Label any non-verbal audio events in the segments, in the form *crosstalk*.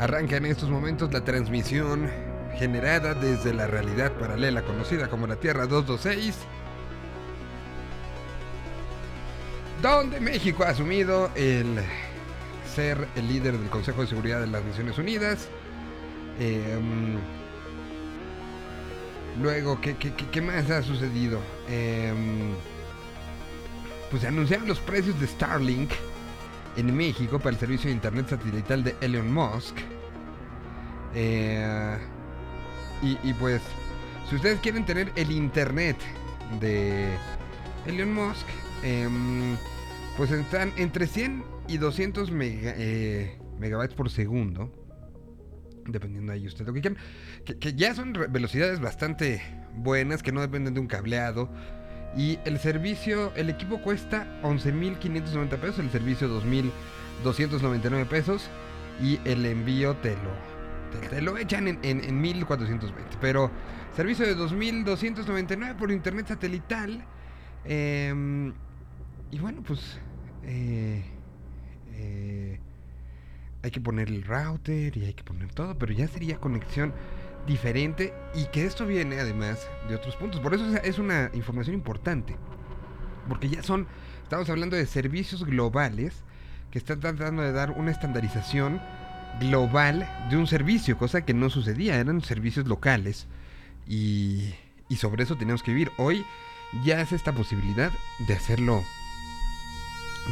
Arranca en estos momentos la transmisión generada desde la realidad paralela conocida como la Tierra 226, donde México ha asumido el ser el líder del Consejo de Seguridad de las Naciones Unidas. Em, luego, ¿qué, más ha sucedido? Em, pues se anunciaron los precios de Starlink en México para el servicio de Internet satelital de Elon Musk. Eh, y, pues, si ustedes quieren tener el Internet de Elon Musk, eh, pues están entre 100 y 200 mega, eh, megabytes por segundo. Dependiendo ahí usted lo que quieran. Que ya son velocidades bastante buenas, que no dependen de un cableado. Y el servicio, el equipo cuesta 11.590 pesos, el servicio 2.299 pesos y el envío te lo, te, lo echan en, en, en, 1.420. Pero servicio de 2.299 por internet satelital. Eh, y bueno, pues eh, eh, hay que poner el router y hay que poner todo, pero ya sería conexión diferente y que esto viene además de otros puntos. Por eso es una información importante. Porque ya son, estamos hablando de servicios globales que están tratando de dar una estandarización global de un servicio, cosa que no sucedía, eran servicios locales y, y sobre eso teníamos que vivir. Hoy ya es esta posibilidad de hacerlo,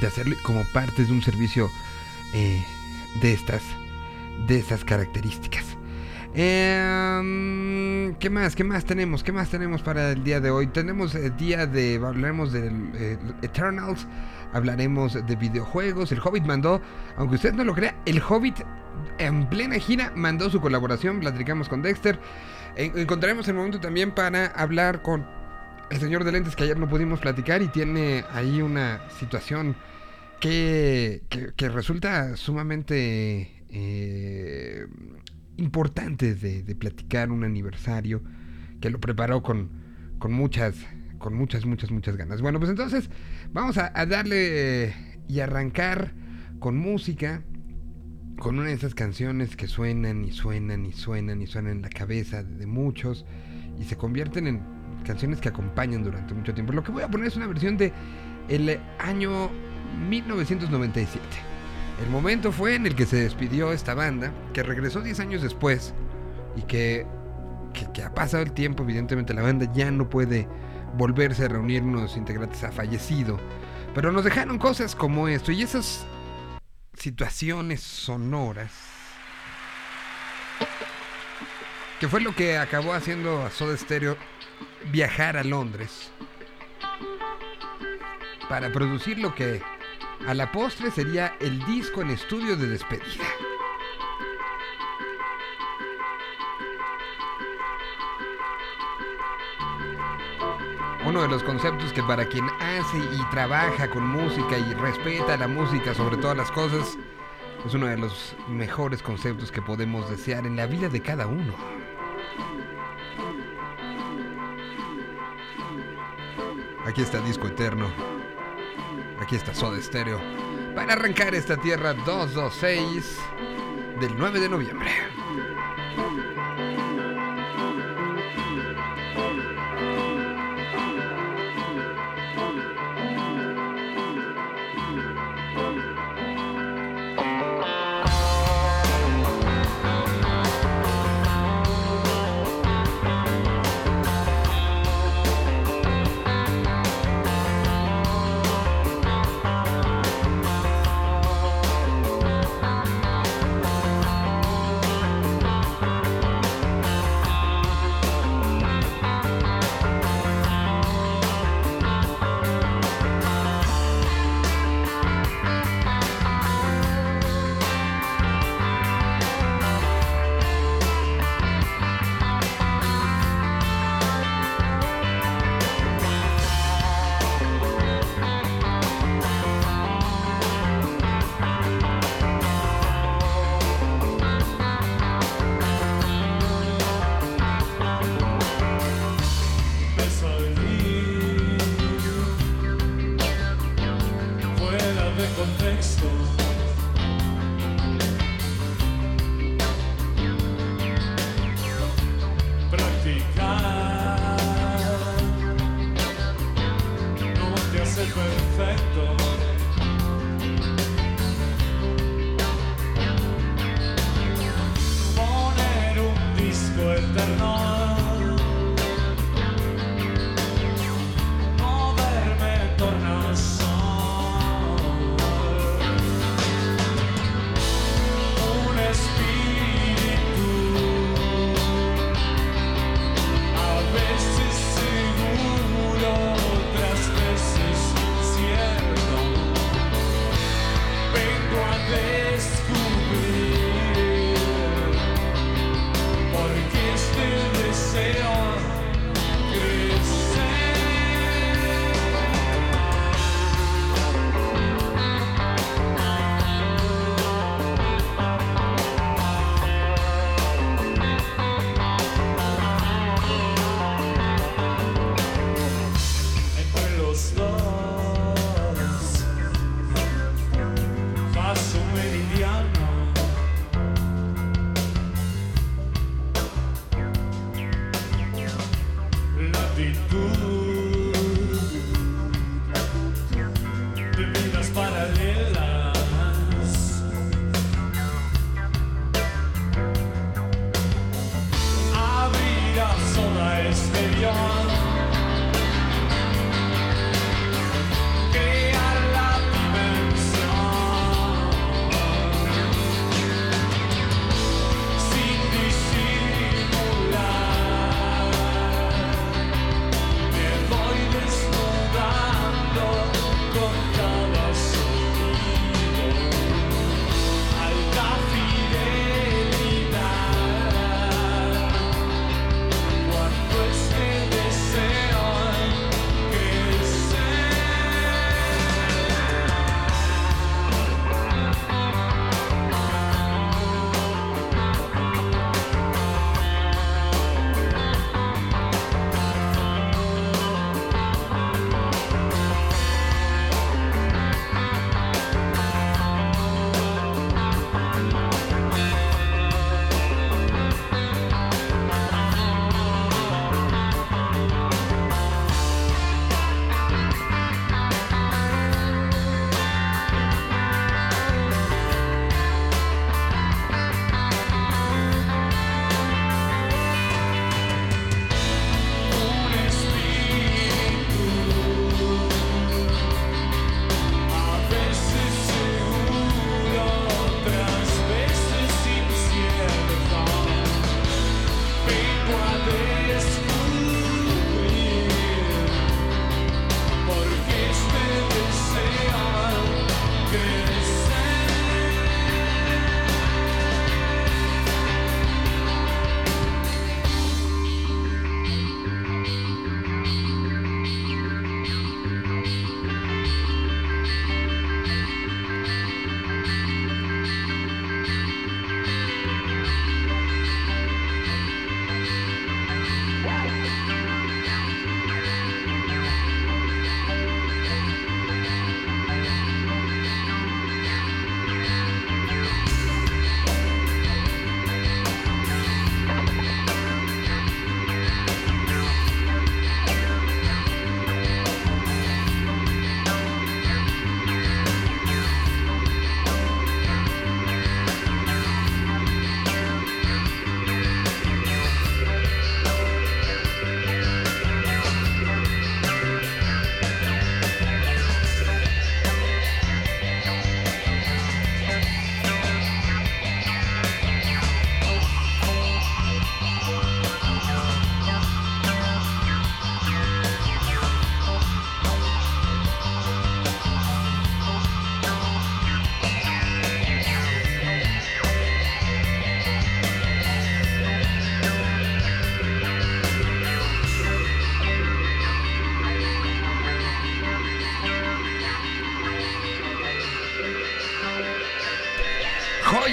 de hacerlo como parte de un servicio eh, de estas, de estas características. Eh, ¿Qué más? ¿Qué más tenemos? ¿Qué más tenemos para el día de hoy? Tenemos el día de. Hablaremos de eh, Eternals. Hablaremos de videojuegos. El Hobbit mandó, aunque usted no lo crea, el Hobbit en plena gira mandó su colaboración. Platicamos con Dexter. En encontraremos el momento también para hablar con el señor de lentes que ayer no pudimos platicar y tiene ahí una situación que, que, que resulta sumamente. Eh, importante de, platicar un aniversario que lo preparó con, con muchas, con muchas, muchas, muchas ganas. Bueno, pues entonces vamos a, a darle y arrancar con música, con una de esas canciones que suenan y suenan y suenan y suenan en la cabeza de muchos y se convierten en canciones que acompañan durante mucho tiempo. Lo que voy a poner es una versión de el año 1997. El momento fue en el que se despidió esta banda, que regresó 10 años después y que, que, ha pasado el tiempo, evidentemente la banda ya no puede volverse a reunir, unos integrantes ha fallecido, pero nos dejaron cosas como esto y esas situaciones sonoras, que fue lo que acabó haciendo a Soda Stereo viajar a Londres para producir lo que a la postre sería el disco en estudio de despedida. Uno de los conceptos que para quien hace y trabaja con música y respeta la música sobre todas las cosas, es uno de los mejores conceptos que podemos desear en la vida de cada uno. Aquí está Disco Eterno. Aquí está Soda Stereo para arrancar esta tierra 226 del 9 de noviembre.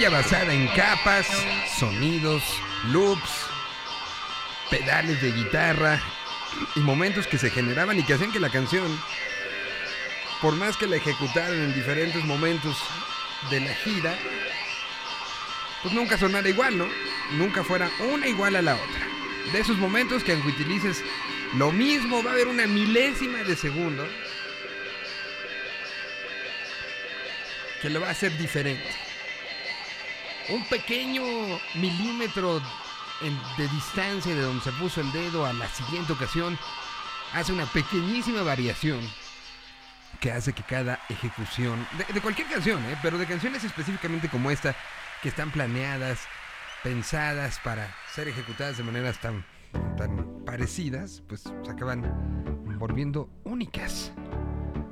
Basada en capas, sonidos, loops, pedales de guitarra y momentos que se generaban y que hacían que la canción, por más que la ejecutaran en diferentes momentos de la gira, pues nunca sonara igual, ¿no? Nunca fuera una igual a la otra. De esos momentos que aunque utilices lo mismo, va a haber una milésima de segundo que lo va a hacer diferente un pequeño milímetro de distancia de donde se puso el dedo a la siguiente ocasión, hace una pequeñísima variación que hace que cada ejecución, de, cualquier canción, ¿eh? pero de canciones específicamente como esta, que están planeadas, pensadas para ser ejecutadas de maneras tan, tan parecidas, pues se acaban volviendo únicas.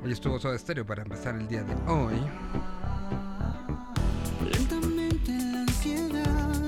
Hoy estuvo Soda Stereo para empezar el día de hoy.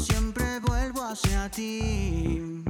siempre vuelvo hacia ti.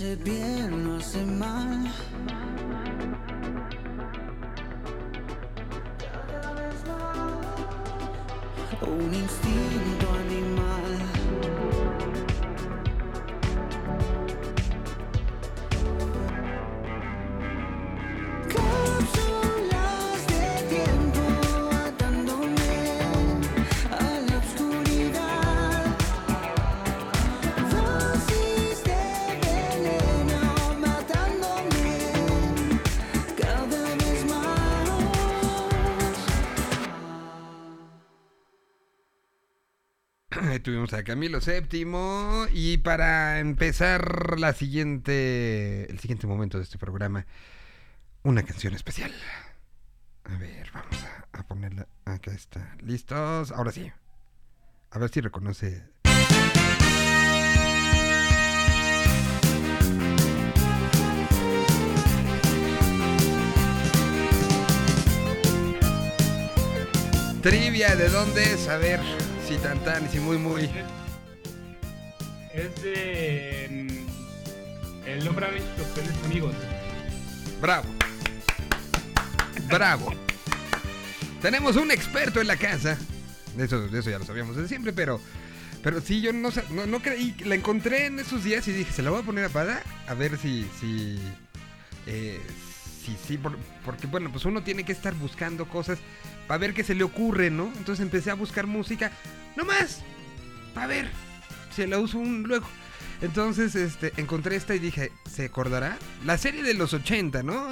to be a Camilo VII y para empezar la siguiente, el siguiente momento de este programa, una canción especial. A ver, vamos a, ponerla. Acá está. ¿Listos? Ahora sí. A ver si reconoce. Trivia, ¿de dónde es? A ver. Sí, tan tan, sí, muy muy. Es de. Mm, el hombre de los amigos. Bravo. Bravo. Tenemos un experto en la casa. De eso, de eso ya lo sabíamos desde siempre, pero. Pero sí, yo no, no, no creí. La encontré en esos días y dije, se la voy a poner a Pada a ver si. si eh, sí, sí, porque bueno, pues uno tiene que estar buscando cosas para ver qué se le ocurre, ¿no? Entonces empecé a buscar música, no más, para ver si la uso un luego. Entonces, este, encontré esta y dije, ¿se acordará? La serie de los 80, ¿no?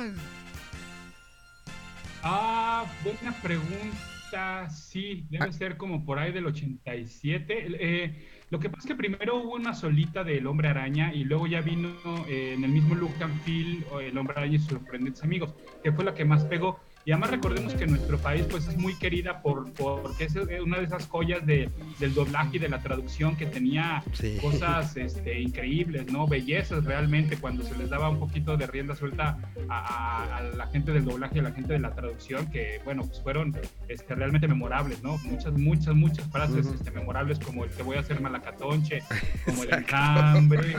Ah, buena pregunta. Sí, debe ah. ser como por ahí del 87. Eh, lo que pasa es que primero hubo una solita del Hombre Araña y luego ya vino eh, en el mismo look and feel El Hombre Araña y sus sorprendentes amigos, que fue la que más pegó. Y además recordemos que nuestro país pues es muy querida por, porque es una de esas joyas de, del doblaje y de la traducción que tenía cosas este, increíbles, ¿no? Bellezas realmente cuando se les daba un poquito de rienda suelta a, la gente del doblaje y a la gente de la traducción, que bueno, pues fueron este, realmente memorables, ¿no? Muchas, muchas, muchas frases este, memorables como el que voy a hacer malacatonche, *laughs* como el hambre,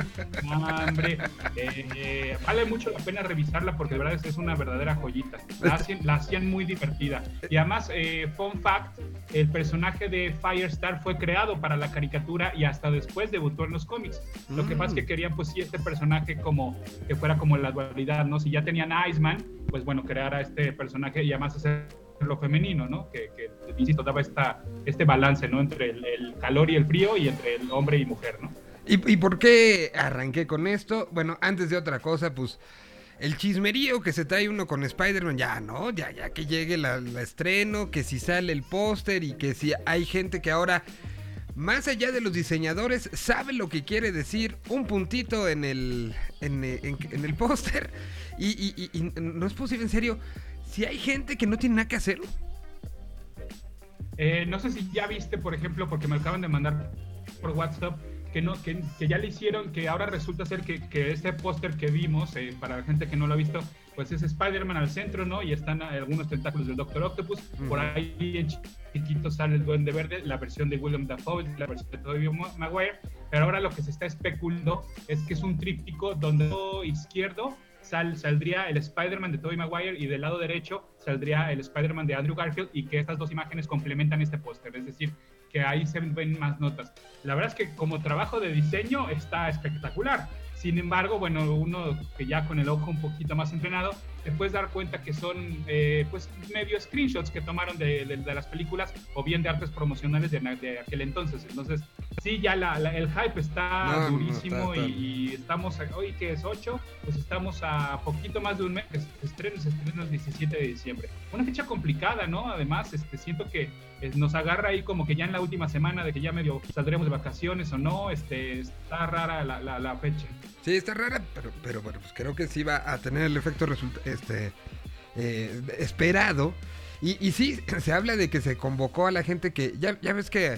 hambre. Eh, vale mucho la pena revisarla porque de verdad es una verdadera joyita. La hacían, muy divertida. Y además, eh, fun fact, el personaje de Firestar fue creado para la caricatura y hasta después debutó en los cómics. Lo que pasa es que mm. querían pues sí este personaje como que fuera como la dualidad, ¿no? Si ya tenían a Iceman, pues bueno, crear a este personaje y además hacerlo femenino, ¿no? Que, que insisto, daba esta, este balance, ¿no? Entre el, el, calor y el frío y entre el hombre y mujer, ¿no? ¿Y, ¿Y por qué arranqué con esto? Bueno, antes de otra cosa, pues el chismerío que se trae uno con Spider-Man, ya, ¿no? Ya, ya que llegue la, estreno, que si sale el póster y que si hay gente que ahora, más allá de los diseñadores, sabe lo que quiere decir un puntito en el, en, el póster. Y, no es posible, en serio, si hay gente que no tiene nada que hacer. Eh, no sé si ya viste, por ejemplo, porque me acaban de mandar por WhatsApp que, no, que, que, ya le hicieron, que ahora resulta ser que, que este póster que vimos, eh, para la gente que no lo ha visto, pues es Spider-Man al centro, ¿no? Y están algunos tentáculos del Doctor Octopus. Por ahí en chiquito sale el Duende Verde, la versión de William Dafoe, la versión de Tobey Maguire. Pero ahora lo que se está especulando es que es un tríptico donde lado izquierdo sal, saldría el Spider-Man de Tobey Maguire y del lado derecho saldría el Spider-Man de Andrew Garfield y que estas dos imágenes complementan este póster. Es decir, que ahí se ven más notas. La verdad es que como trabajo de diseño está espectacular. Sin embargo, bueno, uno que ya con el ojo un poquito más entrenado, te puedes dar cuenta que son eh, pues medio screenshots que tomaron de, de, las películas o bien de artes promocionales de, de aquel entonces. Entonces, sí, ya la, el hype está durísimo Y, estamos, hoy que es 8, pues estamos a poquito más de un mes, se estrena, se estrena el 17 de diciembre. Una fecha complicada, ¿no? Además, este, siento que nos agarra ahí como que ya en la última semana de que ya medio saldremos de vacaciones o no, este, está rara la, la, fecha. Sí, está rara, pero, pero bueno, pues creo que sí va a tener el efecto este, eh, esperado. Y, y sí, *clears throat* se habla de que se convocó a la gente que, ya, ya ves que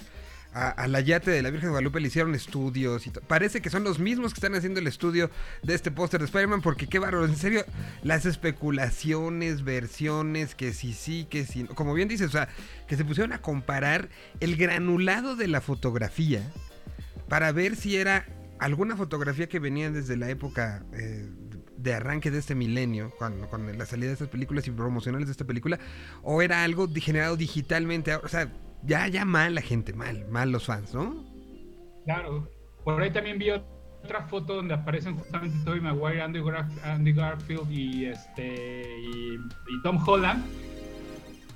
a, la yate de la Virgen de Guadalupe le hicieron estudios y parece que son los mismos que están haciendo el estudio de este póster de Spider-Man porque qué bárbaro, en serio, las especulaciones, versiones, que sí sí, que sí, como bien dices, o sea, que se pusieron a comparar el granulado de la fotografía para ver si era alguna fotografía que venía desde la época eh, de arranque de este milenio, con, con, la salida de estas películas y promocionales de esta película, o era algo generado digitalmente, o sea, ya, ya mal la gente, mal, mal los fans, ¿no? Claro. Por ahí también vi otra foto donde aparecen justamente Tobey Maguire, Andy, Garfield y este y, Tom Holland,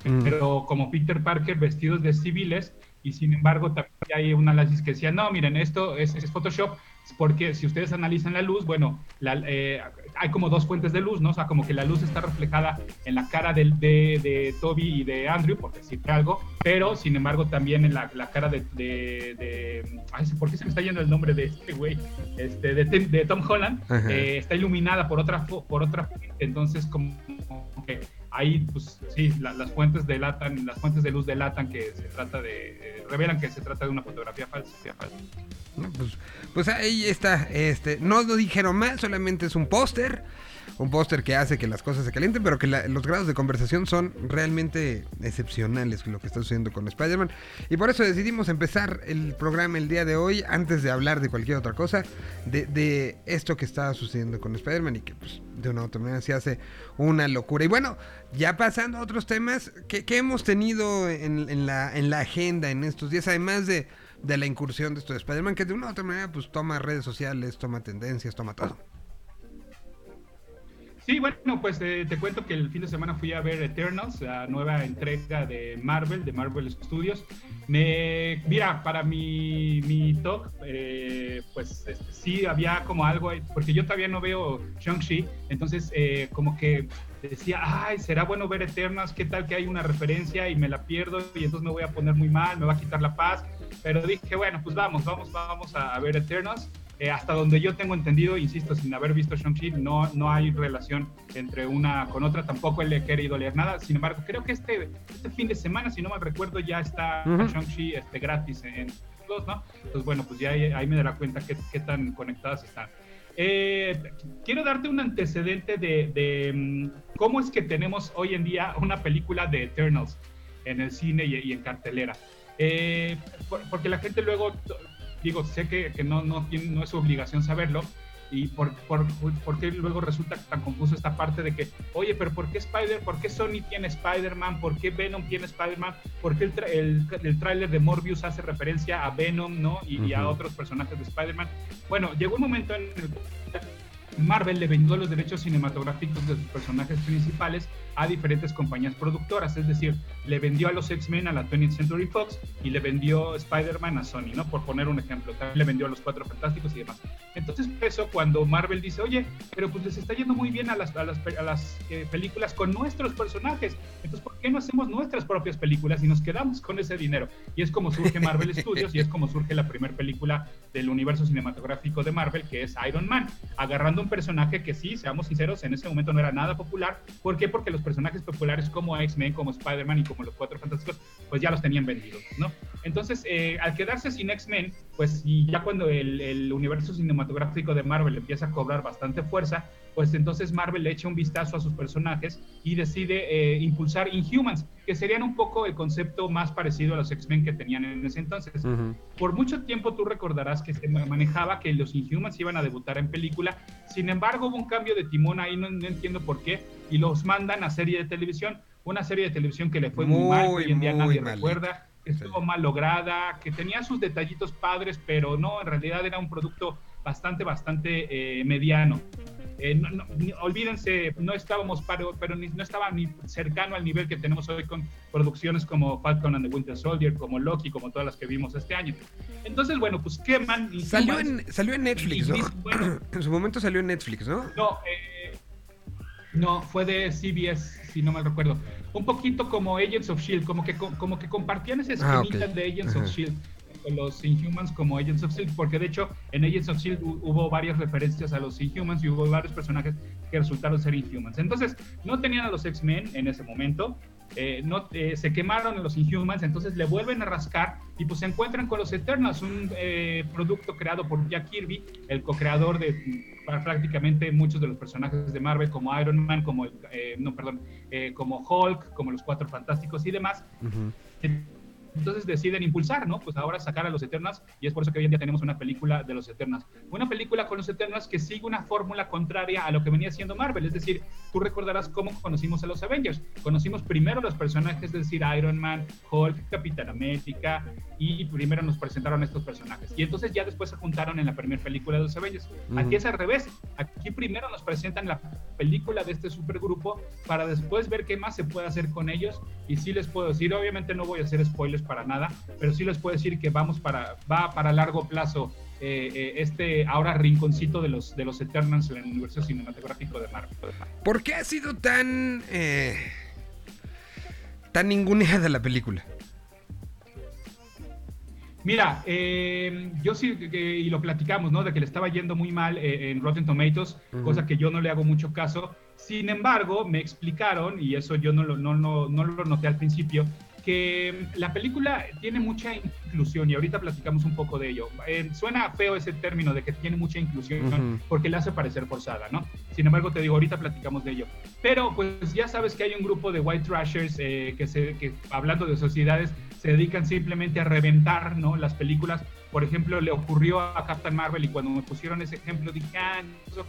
mm. pero como Peter Parker vestidos de civiles y sin embargo también hay un análisis que decía, no, miren, esto es, es Photoshop, porque si ustedes analizan la luz, bueno, eh, hay como dos fuentes de luz, ¿no? O sea, como que la luz está reflejada en la cara de, de, Toby y de Andrew, por decirte algo, pero sin embargo también en la, cara de, de, ay, ¿por qué se me está yendo el nombre de este güey? Este, de, Tom Holland, eh, está iluminada por otra, por otra entonces como que ahí, pues sí, las fuentes delatan, las fuentes de luz delatan que se trata de, eh, revelan que se trata de una fotografía falsa. pues, pues ahí está, este, no lo dijeron más, solamente es un póster un póster que hace que las cosas se calienten, pero que los grados de conversación son realmente excepcionales lo que está sucediendo con Spider-Man. Y por eso decidimos empezar el programa el día de hoy, antes de hablar de cualquier otra cosa, de, esto que está sucediendo con Spider-Man y que pues, de una u otra manera se hace una locura. Y bueno, ya pasando a otros temas que, hemos tenido en, la, en la agenda en estos días, además de, de la incursión de esto de Spider-Man, que de una u otra manera pues toma redes sociales, toma tendencias, toma todo. Sí, bueno, pues eh, te cuento que el fin de semana fui a ver Eternals, la nueva entrega de Marvel, de Marvel Studios. Me, mira, para mi, mi talk, eh, pues este, sí había como algo, porque yo todavía no veo Shang-Chi, entonces eh, como que decía, ay, será bueno ver Eternals, qué tal que hay una referencia y me la pierdo y entonces me voy a poner muy mal, me va a quitar la paz. Pero dije, bueno, pues vamos, vamos, vamos a, ver Eternals. Eh, hasta donde yo tengo entendido, insisto, sin haber visto Shang-Chi, no, no hay relación entre una con otra, tampoco le he querido leer nada. Sin embargo, creo que este, este fin de semana, si no mal recuerdo, ya está Shang-Chi este, gratis en los, ¿no? Entonces, bueno, pues ya ahí, me dará cuenta qué, qué tan conectadas están. Eh, quiero darte un antecedente de, de, mm, cómo es que tenemos hoy en día una película de Eternals en el cine y, y en cartelera. Eh, porque la gente luego digo, sé que, que no, no, tiene, no es su obligación saberlo, y por, por, por, qué luego resulta tan confuso esta parte de que, oye, pero ¿por qué Spider, por qué Sony tiene Spider-Man? ¿Por qué Venom tiene Spider-Man? ¿Por qué el, el, el tráiler de Morbius hace referencia a Venom, ¿no? Y, y a otros personajes de Spider-Man. Bueno, llegó un momento en el Marvel le vendió los derechos cinematográficos de sus personajes principales a diferentes compañías productoras, es decir, le vendió a los X-Men a la 20th Century Fox y le vendió Spider-Man a Sony, ¿no? Por poner un ejemplo, también le vendió a los Cuatro Fantásticos y demás. Entonces, eso cuando Marvel dice, oye, pero pues les está yendo muy bien a las, a las, a las eh, películas con nuestros personajes, entonces, ¿por qué no hacemos nuestras propias películas y nos quedamos con ese dinero? Y es como surge Marvel *laughs* Studios y es como surge la primera película del universo cinematográfico de Marvel, que es Iron Man, agarrando un personaje que sí, seamos sinceros, en ese momento no era nada popular. ¿Por qué? Porque los personajes populares como X-Men, como Spider-Man y como los Cuatro Fantásticos, pues ya los tenían vendidos, ¿no? Entonces, eh, al quedarse sin X-Men, pues y ya cuando el, el, universo cinematográfico de Marvel empieza a cobrar bastante fuerza, pues entonces Marvel le echa un vistazo a sus personajes y decide eh, impulsar Inhumans, que serían un poco el concepto más parecido a los X-Men que tenían en ese entonces. Uh -huh. Por mucho tiempo tú recordarás que se manejaba que los Inhumans iban a debutar en película, sin embargo hubo un cambio de timón ahí, no, no entiendo por qué, y los mandan a serie de televisión, una serie de televisión que le fue muy, muy mal, hoy en día nadie mal. recuerda estuvo mal lograda, que tenía sus detallitos padres, pero no, en realidad era un producto bastante, bastante eh, mediano. Eh, no, no, olvídense, no estábamos, pero, pero ni, no estaba ni cercano al nivel que tenemos hoy con producciones como Falcon and the Winter Soldier, como Loki, como todas las que vimos este año. Entonces, bueno, pues queman. Y salió, en, salió en Netflix, y, ¿no? Bueno, *clears throat* en su momento salió en Netflix, ¿no? No, eh, no, fue de CBS, si no mal recuerdo. Un poquito como Agents of Shield, como que, como que compartían ese esquemita ah, okay. de Agents Ajá. of Shield los Inhumans como Agents of S.H.I.E.L.D., porque de hecho en Agents of S.H.I.E.L.D. hubo varias referencias a los Inhumans y hubo varios personajes que resultaron ser Inhumans. Entonces, no tenían a los X-Men en ese momento, eh, no, eh, se quemaron los Inhumans, entonces le vuelven a rascar y pues se encuentran con los Eternals, un eh, producto creado por Jack Kirby, el co-creador de prácticamente muchos de los personajes de Marvel, como Iron Man, como, no, perdón, como Hulk, como los Cuatro Fantásticos y demás. Uh -huh entonces deciden impulsar, ¿no? Pues ahora sacar a los Eternals y es por eso que hoy en día tenemos una película de los Eternals. Una película con los Eternals que sigue una fórmula contraria a lo que venía siendo Marvel, es decir, tú recordarás cómo conocimos a los Avengers. Conocimos primero los personajes, es decir, Iron Man, Hulk, Capitán América y primero nos presentaron estos personajes. Y entonces ya después se juntaron en la primera película de los Avengers. Aquí es al revés. Aquí primero nos presentan la película de este supergrupo para después ver qué más se puede hacer con ellos. Y sí les puedo decir, obviamente no voy a hacer spoilers para nada, pero sí les puedo decir que vamos para, va para largo plazo eh, eh, este ahora rinconcito de los, de los Eternals en el universo cinematográfico de Marvel. ¿Por qué ha sido tan, eh, tan ninguneada la película? Mira, eh, yo sí, eh, y lo platicamos, ¿no? De que le estaba yendo muy mal eh, en Rotten Tomatoes, uh -huh. cosa que yo no le hago mucho caso. Sin embargo, me explicaron, y eso yo no lo, no, no, no lo noté al principio, que la película tiene mucha inclusión y ahorita platicamos un poco de ello. Eh, suena feo ese término de que tiene mucha inclusión uh -huh. porque le hace parecer forzada, ¿no? Sin embargo, te digo, ahorita platicamos de ello. Pero pues ya sabes que hay un grupo de white trashers eh, que, se, que hablando de sociedades se dedican simplemente a reventar ¿no? las películas. Por ejemplo, le ocurrió a Captain Marvel y cuando me pusieron ese ejemplo dije, ah,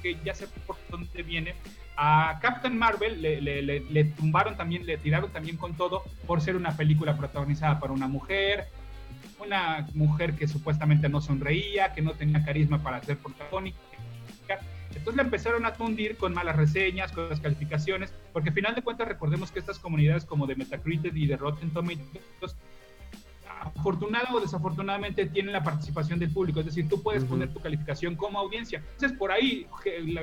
que ya sé por dónde viene. A Captain Marvel le, le, le, le, tumbaron también, le tiraron también con todo por ser una película protagonizada por una mujer, una mujer que supuestamente no sonreía, que no tenía carisma para ser protagónica. Entonces la empezaron a tundir con malas reseñas, con las calificaciones, porque al final de cuentas recordemos que estas comunidades como de Metacritic y de Rotten Tomatoes afortunado o desafortunadamente tienen la participación del público, es decir, tú puedes poner tu calificación como audiencia. Entonces, por ahí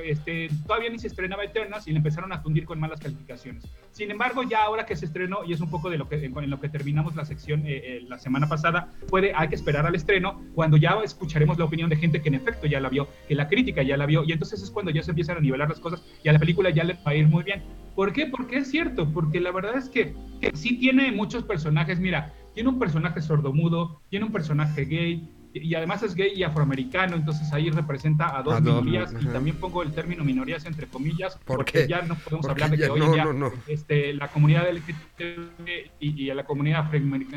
este, todavía ni se estrenaba Eternas y le empezaron a tundir con malas calificaciones. Sin embargo, ya ahora que se estrenó, y es un poco de lo que, en lo que terminamos la sección eh, eh, la semana pasada, puede, hay que esperar al estreno, cuando ya escucharemos la opinión de gente que en efecto ya la vio, que la crítica ya la vio, y entonces es cuando ya se empiezan a nivelar las cosas y a la película ya le va a ir muy bien. ¿Por qué? Porque es cierto, porque la verdad es que, que sí tiene muchos personajes, mira, tiene un personaje sordomudo, tiene un personaje gay, y además es gay y afroamericano, entonces ahí representa a dos minorías, y también pongo el término minorías entre comillas, porque ya no podemos hablar de que hoy en día este, la comunidad LGTB y, y la comunidad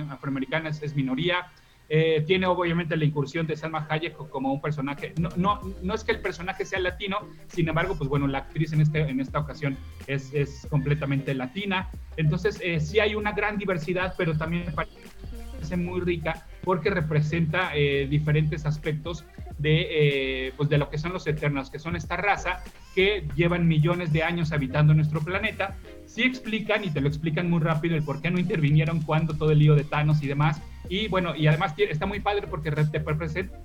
afroamericana es, minoría. Eh, tiene obviamente la incursión de Salma Hayek como un personaje, no, no, no es que el personaje sea latino, sin embargo, pues bueno, la actriz en, este, en esta ocasión es, es completamente latina, entonces eh, sí hay una gran diversidad, pero también me parece muy rica porque representa eh, diferentes aspectos de, eh, pues de lo que son los eternos, que son esta raza que llevan millones de años habitando nuestro planeta. Sí explican, y te lo explican muy rápido, el por qué no intervinieron cuando todo el lío de Thanos y demás. Y bueno, y además está muy padre porque te representa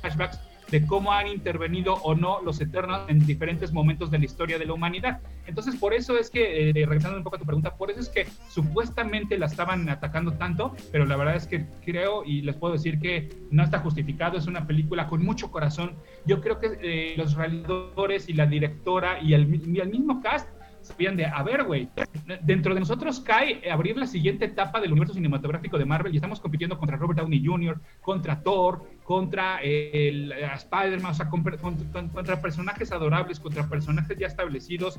flashbacks de cómo han intervenido o no los Eternos en diferentes momentos de la historia de la humanidad. Entonces, por eso es que, eh, regresando un poco a tu pregunta, por eso es que supuestamente la estaban atacando tanto, pero la verdad es que creo y les puedo decir que no está justificado, es una película con mucho corazón. Yo creo que eh, los realizadores y la directora y el, y el mismo cast sabían de, a ver, güey, dentro de nosotros cae abrir la siguiente etapa del universo cinematográfico de Marvel y estamos compitiendo contra Robert Downey Jr., contra Thor, contra el, Spider-Man, o sea, contra, contra, personajes adorables, contra personajes ya establecidos.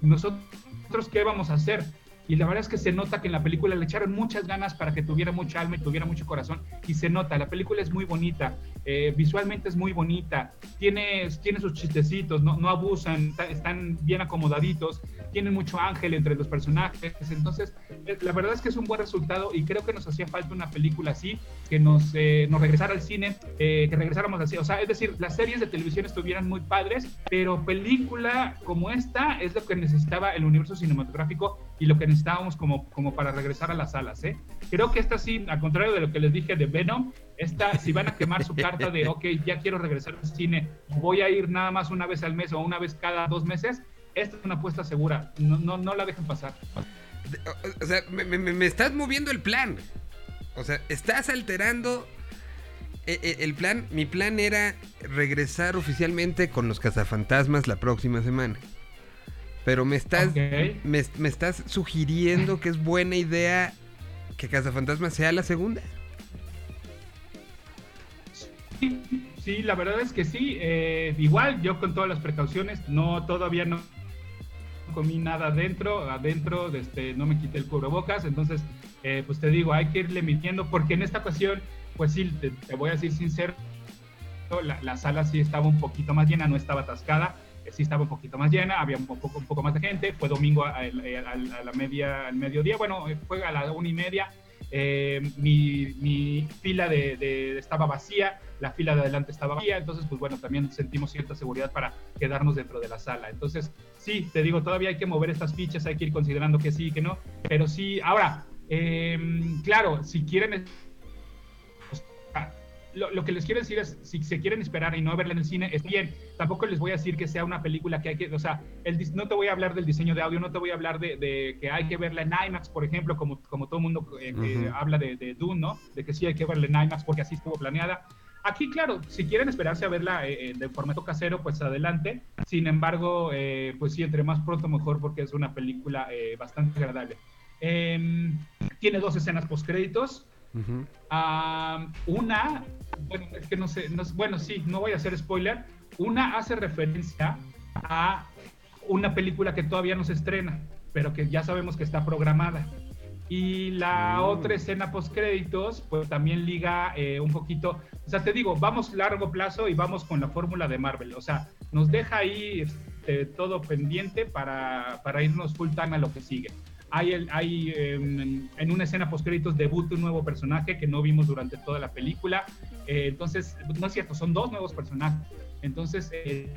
Nosotros, ¿qué vamos a hacer? Y la verdad es que se nota que en la película le echaron muchas ganas para que tuviera mucha alma y tuviera mucho corazón. Y se nota, la película es muy bonita, eh, visualmente es muy bonita, tiene, tiene sus chistecitos, no, no abusan, están bien acomodaditos, tienen mucho ángel entre los personajes. Entonces, eh, la verdad es que es un buen resultado y creo que nos hacía falta una película así, que nos, eh, nos regresara al cine, que regresáramos así. O sea, es decir, las series de televisión estuvieran muy padres, pero película como esta es lo que necesitaba el universo cinematográfico y lo que necesitábamos como, como para regresar a las salas. ¿eh? Creo que esta sí, al contrario de lo que les dije de Venom, esta, si van a quemar su carta de, ok, ya quiero regresar al cine, voy a ir nada más una vez al mes o una vez cada dos meses, esta es una apuesta segura, no, no, no la dejen pasar. O sea, me, me, estás moviendo el plan. O sea, estás alterando eh, eh, el plan. Mi plan era regresar oficialmente con los cazafantasmas la próxima semana. Pero me estás, me, estás sugiriendo que es buena idea que Cazafantasmas sea la segunda. Sí, la verdad es que sí. Eh, igual yo con todas las precauciones, no todavía no comí nada adentro, adentro este, no me quité el cubrebocas, entonces eh, pues te digo, hay que irle midiendo porque en esta ocasión, pues sí, te, voy a decir sincero, la, la, sala sí estaba un poquito más llena, no estaba atascada, sí estaba un poquito más llena, había un poco, un poco más de gente, fue domingo a, la media, al mediodía, bueno, fue a la una y media, eh, mi, mi, fila de, estaba vacía, la fila de adelante estaba vacía, entonces pues bueno, también sentimos cierta seguridad para quedarnos dentro de la sala. Entonces, sí, te digo, todavía hay que mover estas fichas, hay que ir considerando que sí, que no, pero sí, ahora, eh, claro, si quieren lo, que les quiero decir es, si se quieren esperar y no verla en el cine, es bien. Tampoco les voy a decir que sea una película que hay que, o sea, el, no te voy a hablar del diseño de audio, no te voy a hablar de, que hay que verla en IMAX, por ejemplo, como, como todo el mundo eh, habla de, de, Dune, ¿no? De que sí hay que verla en IMAX porque así estuvo planeada. Aquí, claro, si quieren esperarse a verla eh, eh, de formato casero, pues adelante. Sin embargo, pues sí, entre más pronto mejor porque es una película bastante agradable. Em, tiene dos escenas post créditos una, bueno, es que no sé, bueno, sí, no voy a hacer spoiler. Una hace referencia a una película que todavía no se estrena, pero que ya sabemos que está programada. Y la mm. otra escena post créditos, pues también liga eh, un poquito, o sea, te digo, vamos largo plazo y vamos con la fórmula de Marvel, o sea, nos deja ahí este, todo pendiente para, para irnos full time a lo que sigue. Hay, hay em, en una escena post créditos debuta un nuevo personaje que no vimos durante toda la película. Eh, entonces, no es cierto, son dos nuevos personajes. Entonces, eh,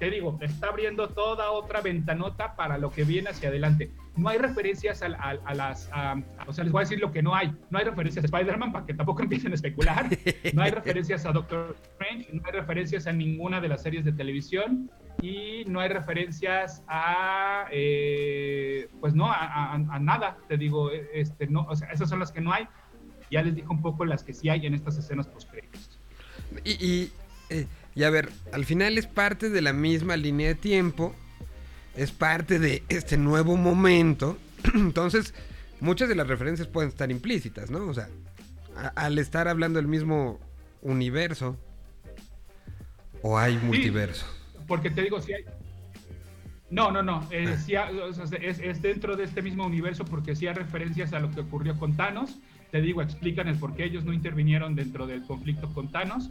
te digo, está abriendo toda otra ventanota para lo que viene hacia adelante. No hay referencias a, las, o sea, les voy a decir lo que no hay. No hay referencias a Spider-Man para que tampoco *laughs* empiecen a especular. No hay referencias a Doctor Strange, no hay referencias a ninguna de las series de televisión y no hay referencias a, eh, pues no, a, nada. Te digo, este, no, o sea, esas son las que no hay. Ya les dijo un poco las que sí hay en estas escenas post Y, y, eh, y a ver, al final es parte de la misma línea de tiempo, es parte de este nuevo momento. *clears throat* Entonces, muchas de las referencias pueden estar implícitas, ¿no? O sea, al estar hablando del mismo universo, o hay multiverso. porque te digo, si hay, no, no, no. Eh, ah. es, dentro de este mismo universo porque sí hay referencias a lo que ocurrió con Thanos te digo, explican el por qué ellos no intervinieron dentro del conflicto con Thanos.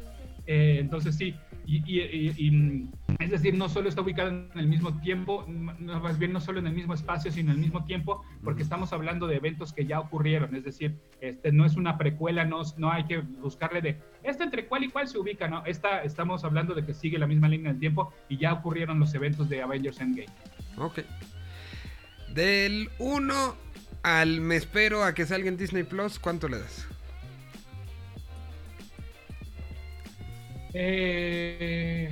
Eh, entonces sí, y, es decir, no solo está ubicado en el mismo tiempo, más bien no solo en el mismo espacio, sino en el mismo tiempo, porque estamos hablando de eventos que ya ocurrieron, es decir, este no es una precuela, no, no hay que buscarle de, esta entre cuál y cuál se ubica, ¿no? Esta, estamos hablando de que sigue la misma línea del tiempo y ya ocurrieron los eventos de Avengers Endgame. Ok. Del 1 al me espero a que salga en Disney Plus, ¿cuánto le das? Eh,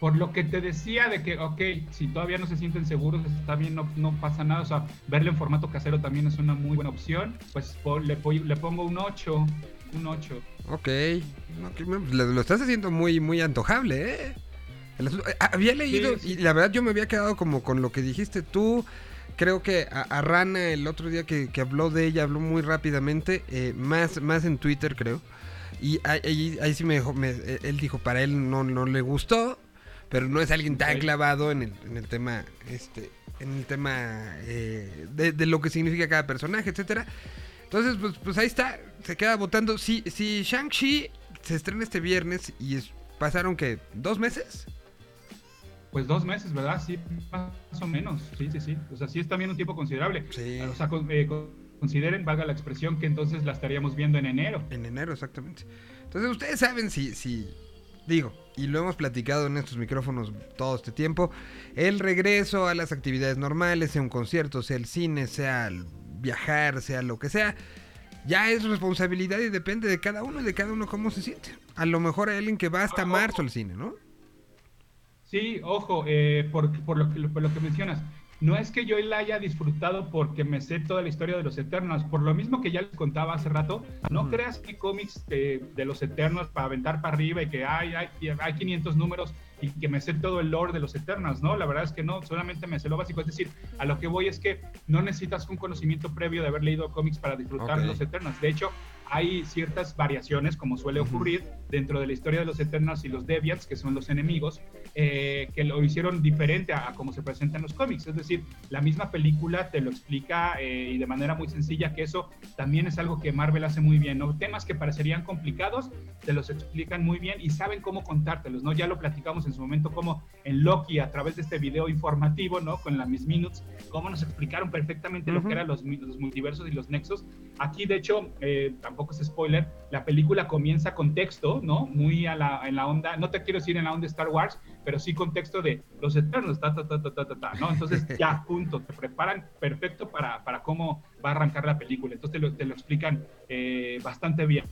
por lo que te decía de que, ok, si todavía no se sienten seguros, está bien, no, no pasa nada. O sea, verlo en formato casero también es una muy buena opción. Pues le, le pongo un 8. Un 8. Ok. lo, estás haciendo muy, muy antojable, ¿eh? eh había leído y la verdad yo me había quedado como con lo que dijiste tú creo que a, Rana el otro día que, habló de ella, habló muy rápidamente, eh, más, más en Twitter creo. Y ahí, ahí, sí me, me, eh, él dijo, para él no, no le gustó, pero no es alguien tan clavado en el, en el tema, este, en el tema eh, de, lo que significa cada personaje, etcétera. Entonces, pues, pues ahí está, se queda votando. Si, si Shang-Chi se estrena este viernes y pasaron que dos meses pues dos meses, ¿verdad? Sí, más o menos. Sí, sí, sí. O sea, sí es también un tiempo considerable. Sí. O sea, eh, consideren, valga la expresión, que entonces la estaríamos viendo en enero. En enero, exactamente. Entonces, ustedes saben si, si, digo, y lo hemos platicado en estos micrófonos todo este tiempo, el regreso a las actividades normales, sea un concierto, sea el cine, sea el viajar, sea lo que sea, ya es responsabilidad y depende de cada uno y de cada uno cómo se siente. A lo mejor hay alguien que va hasta marzo al cine, ¿no? Sí, ojo, eh, por, lo que, por lo que mencionas, no es que yo la haya disfrutado porque me sé toda la historia de los Eternos, por lo mismo que ya les contaba hace rato, no creas que cómics de, los Eternos para aventar para arriba y que hay, hay, hay 500 números y que me sé todo el lore de los Eternos, ¿no? La verdad es que no, solamente me sé lo básico, es decir, a lo que voy es que no necesitas un conocimiento previo de haber leído cómics para disfrutar de los Eternos. De hecho, hay ciertas variaciones, como suele ocurrir dentro de la historia de los Eternos y los Deviants, que son los enemigos, eh, que lo hicieron diferente a, cómo se presenta en los cómics. Es decir, la misma película te lo explica eh, y de manera muy sencilla, que eso también es algo que Marvel hace muy bien, ¿no? Temas que parecerían complicados, te los explican muy bien y saben cómo contártelos, ¿no? Ya lo platicamos en su momento como en Loki, a través de este video informativo, ¿no? Con la Miss Minutes, cómo nos explicaron perfectamente lo que eran los, los, multiversos y los nexos. Aquí, de hecho, eh, tampoco es spoiler, la película comienza con texto, ¿no? Muy a la, en la onda, no te quiero decir en la onda Star Wars, pero sí con texto de los eternos, ta, ta, ta, ta, ta, ta, ¿no? Entonces *laughs* ya, punto, te preparan perfecto para, para cómo va a arrancar la película. Entonces te lo, te lo explican eh, bastante bien.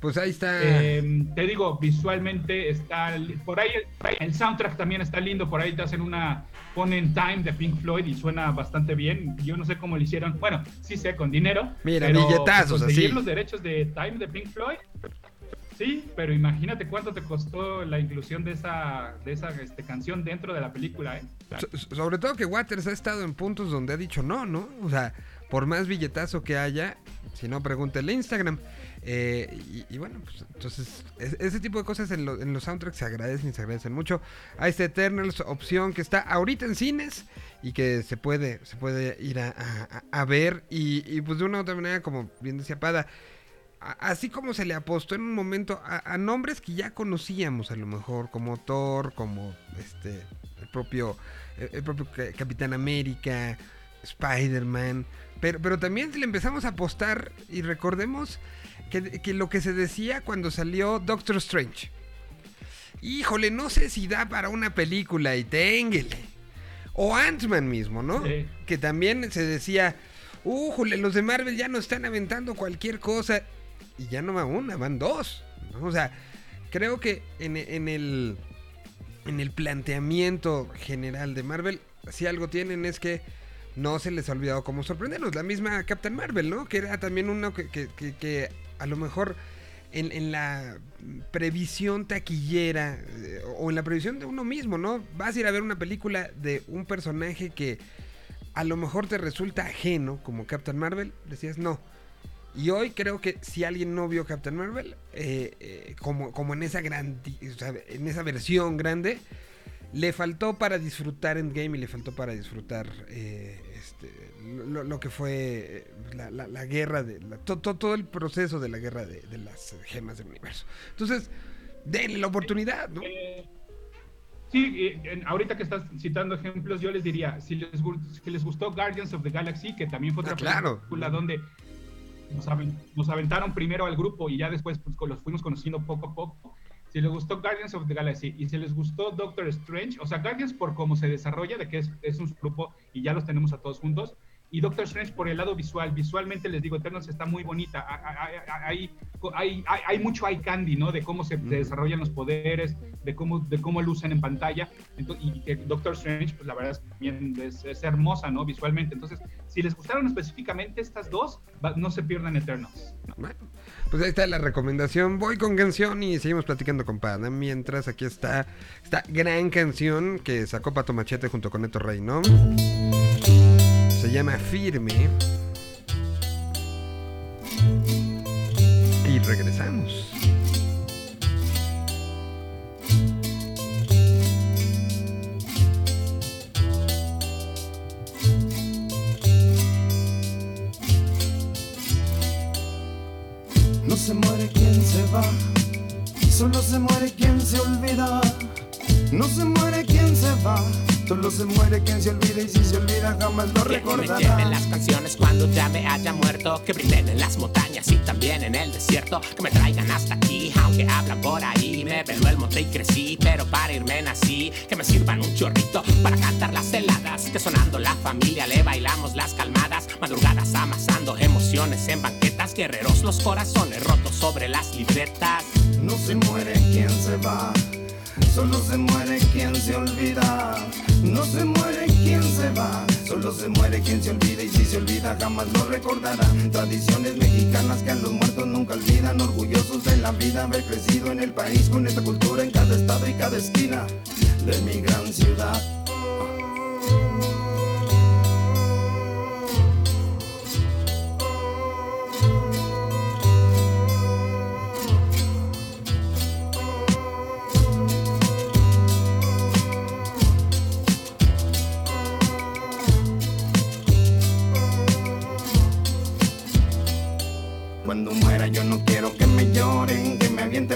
Pues ahí está. Em, te digo, visualmente está. Por ahí el soundtrack también está lindo. Por ahí te hacen una. Ponen Time de Pink Floyd y suena bastante bien. Yo no sé cómo lo hicieron. Bueno, sí sé, con dinero. Mira, billetazos así. los derechos de Time de Pink Floyd. Sí, pero imagínate cuánto te costó la inclusión de esa, de esa este, canción dentro de la película, ¿eh? sobre todo que Waters ha estado en puntos donde ha dicho no, ¿no? O sea, por más billetazo que haya, si no, pregúntele Instagram. Eh, y, bueno, pues entonces ese tipo de cosas en, los soundtracks se agradecen y se agradecen mucho. A este Eternals opción que está ahorita en cines y que se puede, se puede ir a, ver. Y, pues de una u otra manera, como bien decía Pada, así como se le apostó en un momento a, nombres que ya conocíamos a lo mejor, como Thor, como este el propio, el propio Capitán América, Spider-Man. Pero, pero también le empezamos a apostar y recordemos que, lo que se decía cuando salió Doctor Strange. híjole, no sé si da para una película y ténguele. O Ant-Man mismo, ¿no? Sí. Que también se decía, újole, los de Marvel ya no están aventando cualquier cosa. Y ya no va una, van dos. O sea, creo que en, en el, en el planteamiento general de Marvel, si algo tienen es que no se les ha olvidado cómo sorprendernos. La misma Captain Marvel, ¿no? Que era también uno que, que- que- que a lo mejor en, en la previsión taquillera eh, o en la previsión de uno mismo, ¿no? Vas a ir a ver una película de un personaje que a lo mejor te resulta ajeno, como Captain Marvel, decías no. Y hoy creo que si alguien no vio Captain Marvel, eh, eh, como, como en esa gran, o sea, en esa versión grande, le faltó para disfrutar Endgame y le faltó para disfrutar eh, este, lo, lo que fue eh, la, la- la guerra de la- to- to- todo el proceso de la guerra de, de las gemas del universo. Entonces, denle la oportunidad, ¿no? Sí, ahorita que estás citando ejemplos, yo les diría, si les, si les gustó Guardians of the Galaxy, que también fue otra Ah, claro. película donde nos, nos aventaron primero al grupo y ya después pues, los fuimos conociendo poco a poco. Si les gustó Guardians of the Galaxy y si les gustó Doctor Strange, o sea, Guardians por cómo se desarrolla, de que es, es un grupo y ya los tenemos a todos juntos, y Doctor Strange por el lado visual. Visualmente les digo, Eternals está muy bonita. Hay, hay, hay, hay mucho eye candy, ¿no? De cómo se desarrollan los poderes, de cómo, de cómo lucen en pantalla. Entonces, y que Doctor Strange, pues la verdad es, también es, es hermosa, ¿no? Visualmente. Entonces, si les gustaron específicamente estas dos, no se pierdan Eternals. Bueno, pues ahí está la recomendación. Voy con canción y seguimos platicando con Pada. Mientras aquí está esta gran canción que sacó Pato Machete junto con Neto Rey, ¿no? Se llama Firme. Y regresamos. No se muere quien se va, solo se muere quien se olvida. No se muere quien se va, solo se muere quien se olvida y si se olvida jamás lo Que me lleven las canciones cuando ya me haya muerto. Que brinden en las montañas y también en el desierto. Que me traigan hasta aquí, aunque hablan por ahí. Me veló el monte y crecí, pero para irme nací. Que me sirvan un chorrito para cantar las heladas. Que sonando la familia le bailamos las calmadas. Madrugadas amasando emociones en banquetas. Guerreros los corazones rotos sobre las libretas. No se muere quien se va, solo se muere quien se olvida. No se muere quien se va, solo se muere quien se olvida y si se olvida jamás lo recordará. Tradiciones mexicanas que a los muertos nunca olvidan, orgullosos de la vida, haber crecido en el país con esta cultura en cada estado y cada esquina de mi gran ciudad.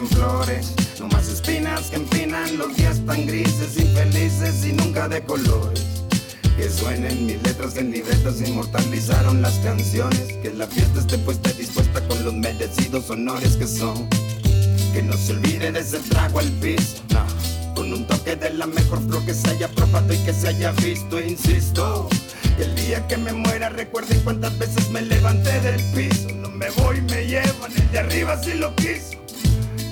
Que. No más espinas que empinan los días tan grises, infelices y nunca de colores. Que suenen mis letras en libretas inmortalizaron las canciones. Que la fiesta esté puesta y dispuesta con los merecidos honores que son. Que no se olvide de ese trago al piso. Con un toque de la mejor flor que se haya probado y que se haya visto, insisto. Que el día que me muera recuerden cuántas veces me levanté del piso. No me voy, me llevan, el de arriba sí lo quiso.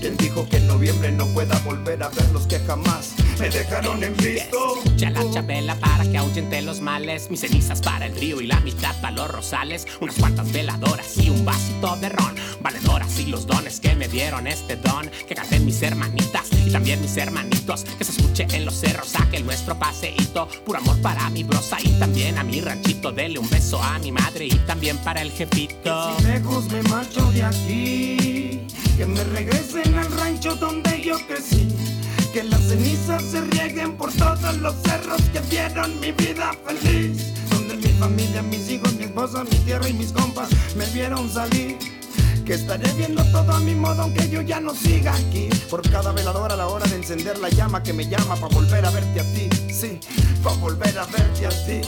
Quien dijo que en noviembre no pueda volver a ver los que jamás me dejaron en visto. Escucha la chabela para que ahuyente los males. Mis cenizas para el río y la mitad para los rosales. Unas cuantas veladoras y un vasito de ron. Valedoras y los dones que me dieron este don. Que canten mis hermanitas y también mis hermanitos. Que se escuche en los cerros aquel nuestro paseíto. Puro amor para mi brosa y también a mi ranchito. Dele un beso a mi madre y también para el jefito. Si lejos me marcho de aquí, que me regresen al rancho donde yo crecí. Que las cenizas se rieguen por todos los cerros que vieron mi vida feliz. Donde mi familia, mis hijos, mi esposa, mi tierra y mis compas me vieron salir. Que estaré viendo todo a mi modo aunque yo ya no siga aquí. Por cada veladora a la hora de encender la llama que me llama para volver a verte a ti. Sí, para volver a verte a ti.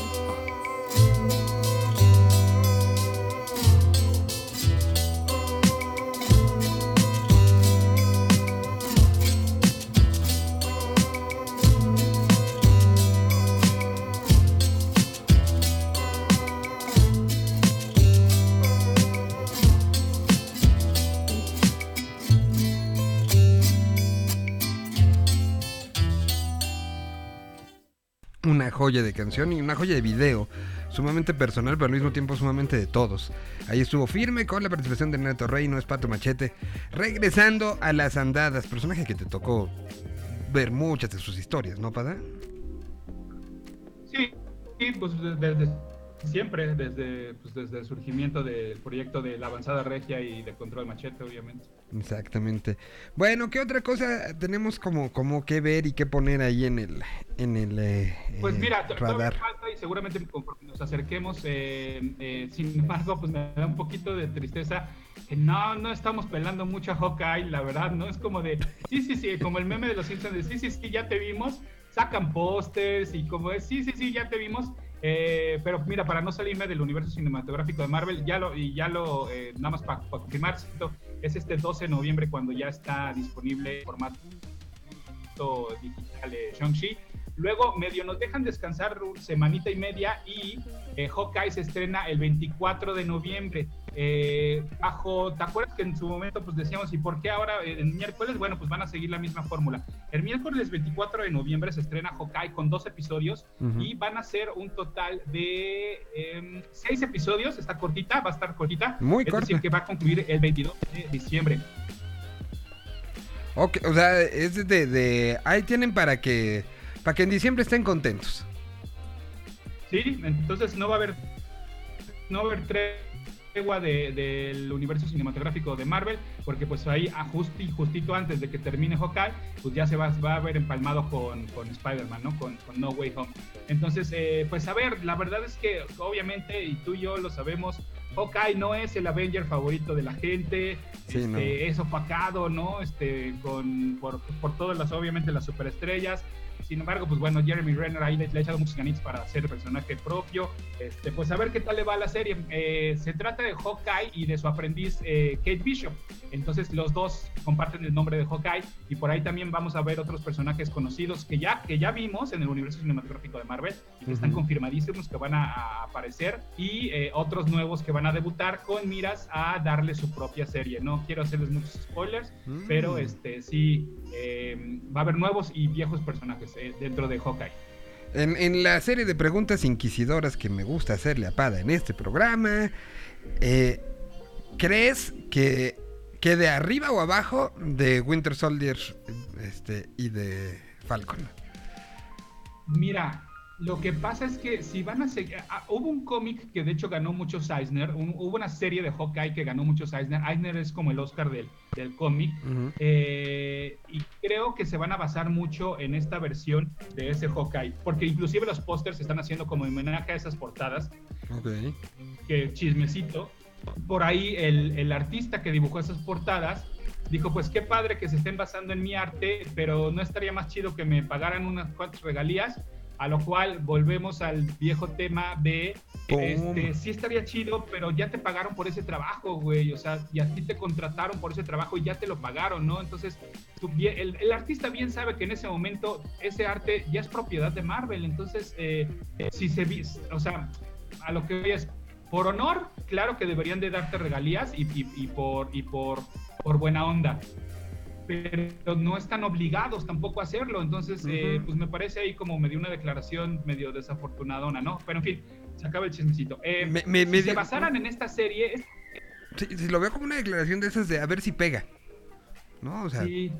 Una joya de canción y una joya de video, sumamente personal, pero al mismo tiempo sumamente de todos. Ahí estuvo firme con la participación de Neto Reino, Espato Machete, regresando a las andadas, personaje que te tocó ver muchas de sus historias, ¿no, Pada? Sí, sí pues desde siempre, desde, pues, desde el surgimiento del proyecto de la avanzada regia y de control machete, obviamente. Exactamente. Bueno, ¿qué otra cosa tenemos como, como que ver y que poner ahí en el, en el eh, Pues mira, radar? falta y seguramente conforme nos acerquemos, eh, eh, sin embargo, pues me da un poquito de tristeza que no, no estamos pelando mucho a Hawkeye, la verdad, ¿no? Es como de, sí, sí, sí, como el meme de los Simpsons de, sí, sí, sí, ya te vimos, sacan pósters y como es, sí, sí, sí, ya te vimos, eh, pero mira, para no salirme del universo cinematográfico de Marvel, ya lo, y ya lo, eh, nada más para confirmar, es este 12 de noviembre cuando ya está disponible en formato digital de Shang-Chi. Luego medio nos dejan descansar semanita y media y eh, Hawkeye se estrena el 24 de noviembre. Eh, bajo, ¿te acuerdas que en su momento pues decíamos, ¿y por qué ahora el miércoles? Bueno, pues van a seguir la misma fórmula. El miércoles 24 de noviembre se estrena Hawkeye con dos episodios y van a ser un total de em, seis episodios. Está cortita, va a estar cortita. Muy es decir, que va a concluir el 22 de diciembre. Ok, o sea, es de, de ahí tienen para que para que en diciembre estén contentos. Sí, entonces no va a haber no va a haber tregua de, del universo cinematográfico de Marvel, porque pues ahí a justi, justito antes de que termine Hawkeye, pues ya se va, va a ver empalmado con, con Spider-Man, ¿no? Con, con, No Way Home. Entonces, eh, pues a ver, la verdad es que obviamente, y tú y yo lo sabemos, Hawkeye no es el Avenger favorito de la gente, Sí, este, no. es opacado, ¿no? Este, con, por, por todas las, obviamente, las superestrellas. Sin embargo, pues bueno, Jeremy Renner ahí le, le ha echado muchos ganitos para hacer personaje propio. Este, pues a ver qué tal le va a la serie. Eh, se trata de Hawkeye y de su aprendiz eh, Kate Bishop. Entonces los dos comparten el nombre de Hawkeye y por ahí también vamos a ver otros personajes conocidos que ya, que ya vimos en el universo cinematográfico de Marvel y que están confirmadísimos que van a, a aparecer y eh, otros nuevos que van a debutar con miras a darle su propia serie. No quiero hacerles muchos spoilers, Mm. pero este sí va a haber nuevos y viejos personajes eh, dentro de Hawkeye. En, en la serie de preguntas inquisidoras que me gusta hacerle a Pada en este programa, eh, ¿crees que quede arriba o abajo de Winter Soldier este, y de Falcon? Mira, lo que pasa es que si van a seguir, hubo un cómic que de hecho ganó muchos Eisner, un- hubo una serie de Hawkeye que ganó muchos Eisner, Eisner es como el Oscar del, del cómic, eh, y creo que se van a basar mucho en esta versión de ese Hawkeye, porque inclusive los pósters se están haciendo como homenaje a esas portadas, Ok. que chismecito, por ahí el, el artista que dibujó esas portadas dijo, pues qué padre que se estén basando en mi arte, pero no estaría más chido que me pagaran unas cuantas regalías, a lo cual volvemos al viejo tema de, este, sí estaría chido, pero ya te pagaron por ese trabajo, güey, o sea, y a ti te contrataron por ese trabajo y ya te lo pagaron, ¿no? Entonces, tú el, el artista bien sabe que en ese momento ese arte ya es propiedad de Marvel, entonces, eh, si se, o sea, a lo que voy es, por honor, claro que deberían de darte regalías y, y- y por, y por, por buena onda. Pero no están obligados tampoco a hacerlo. Entonces, eh, pues me parece ahí como medio una declaración medio desafortunadona, ¿no? Pero en fin, se acaba el chismecito. Eh, Me- me- si me se basaran en esta serie, es- Sí, sí, lo veo como una declaración de esas de a ver si pega. ¿No? O sea, sí.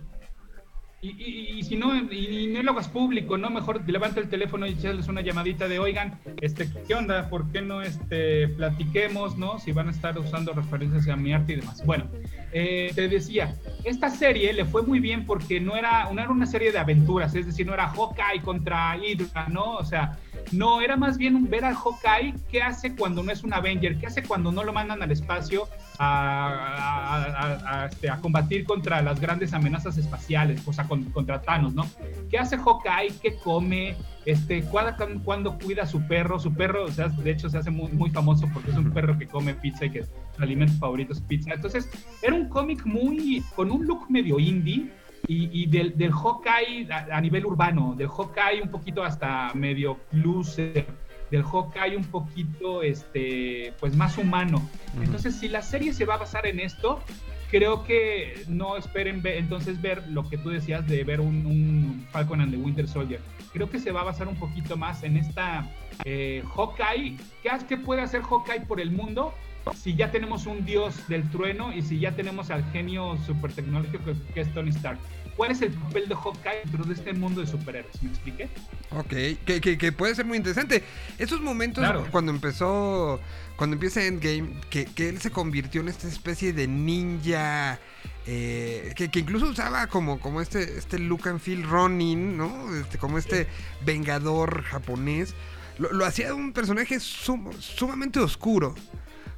Y, y- y si no, y, y no lo hagas público, ¿no? Mejor levanta el teléfono y echarles una llamadita de, oigan, este, ¿qué onda? ¿Por qué no este, platiquemos, ¿no? Si van a estar usando referencias a mi arte y demás. Bueno, eh, te decía, esta serie le fue muy bien porque no era, no era una serie de aventuras, es decir, no era Hawkeye contra Hydra, ¿no? O sea, no, era más bien un ver al Hawkeye qué hace cuando no es un Avenger, qué hace cuando no lo mandan al espacio a, este, combatir contra las grandes amenazas espaciales, o sea, con- contra Thanos, ¿no? ¿Qué hace Hawkeye? ¿Qué come? Este, ¿cuándo, cuándo cuida a su perro? Su perro, o sea, de hecho se hace muy, muy famoso porque es un perro que come pizza y que su alimento favorito es pizza. Entonces, era un cómic muy, con un look medio indie, y, y del, del Hawkeye a, a nivel urbano, del Hawkeye un poquito hasta medio loser, del Hawkeye un poquito, este, pues más humano. Entonces, si la serie se va a basar en esto, creo que no esperen ver, entonces ver lo que tú decías de ver un, un, Falcon and the Winter Soldier. Creo que se va a basar un poquito más en esta eh, Hawkeye. ¿Qué, ¿Qué puede hacer Hawkeye por el mundo? Si ya tenemos un dios del trueno y si ya tenemos al genio super tecnológico que, es Tony Stark. ¿Cuál es el papel de Hawkeye dentro de este mundo de superhéroes? ¿Me expliqué? Ok, que, que, que puede ser muy interesante. Esos momentos cuando empezó, cuando empieza Endgame, que, que él se convirtió en esta especie de ninja. Eh, que, incluso usaba como, como este, este look and feel Ronin, ¿no? Este, como este vengador japonés. Lo, lo hacía un personaje sumamente oscuro.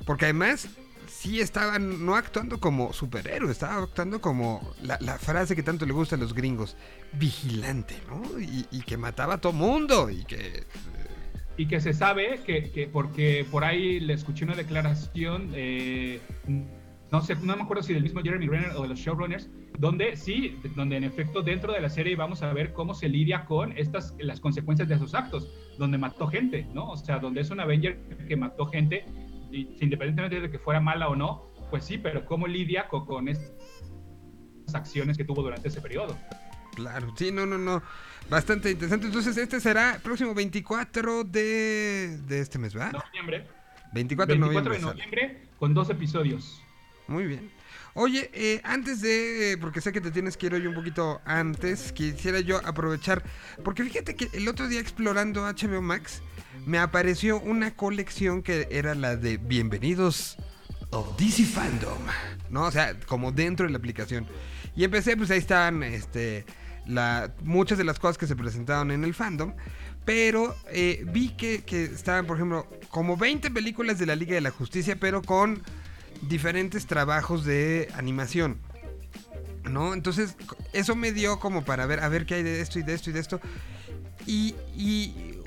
Porque además sí estaba no actuando como superhéroe, estaba actuando como la, frase que tanto le gusta a los gringos, vigilante, ¿no? Y, que mataba a todo mundo y que... Y que se sabe que, porque por ahí le escuché una declaración, eh, no sé, no me acuerdo si del mismo Jeremy Renner o de los showrunners, donde sí, donde en efecto dentro de la serie vamos a ver cómo se lidia con estas, las consecuencias de sus actos, donde mató gente, ¿no? O sea, donde es un Avenger que mató gente independientemente de que fuera mala o no, pues sí, pero cómo lidia con, con estas acciones que tuvo durante ese periodo. Claro, sí, no, no, no. Bastante interesante. Entonces, este será el próximo 24 de, de este mes, ¿verdad? Noviembre. 24, 24 de noviembre con dos episodios. Muy bien. Oye, eh, antes de, porque sé que te tienes que ir hoy un poquito antes, quisiera yo aprovechar, porque fíjate que el otro día explorando HBO Max, me apareció una colección que era la de Bienvenidos a DC Fandom, ¿no? O sea, como dentro de la aplicación. Y empecé, pues ahí estaban este, la, muchas de las cosas que se presentaron en el fandom. Pero eh, vi que, que estaban, por ejemplo, como 20 películas de la Liga de la Justicia, pero con diferentes trabajos de animación. ¿No? Entonces, eso me dio como para ver, a ver qué hay de esto y de esto y de esto. Y, y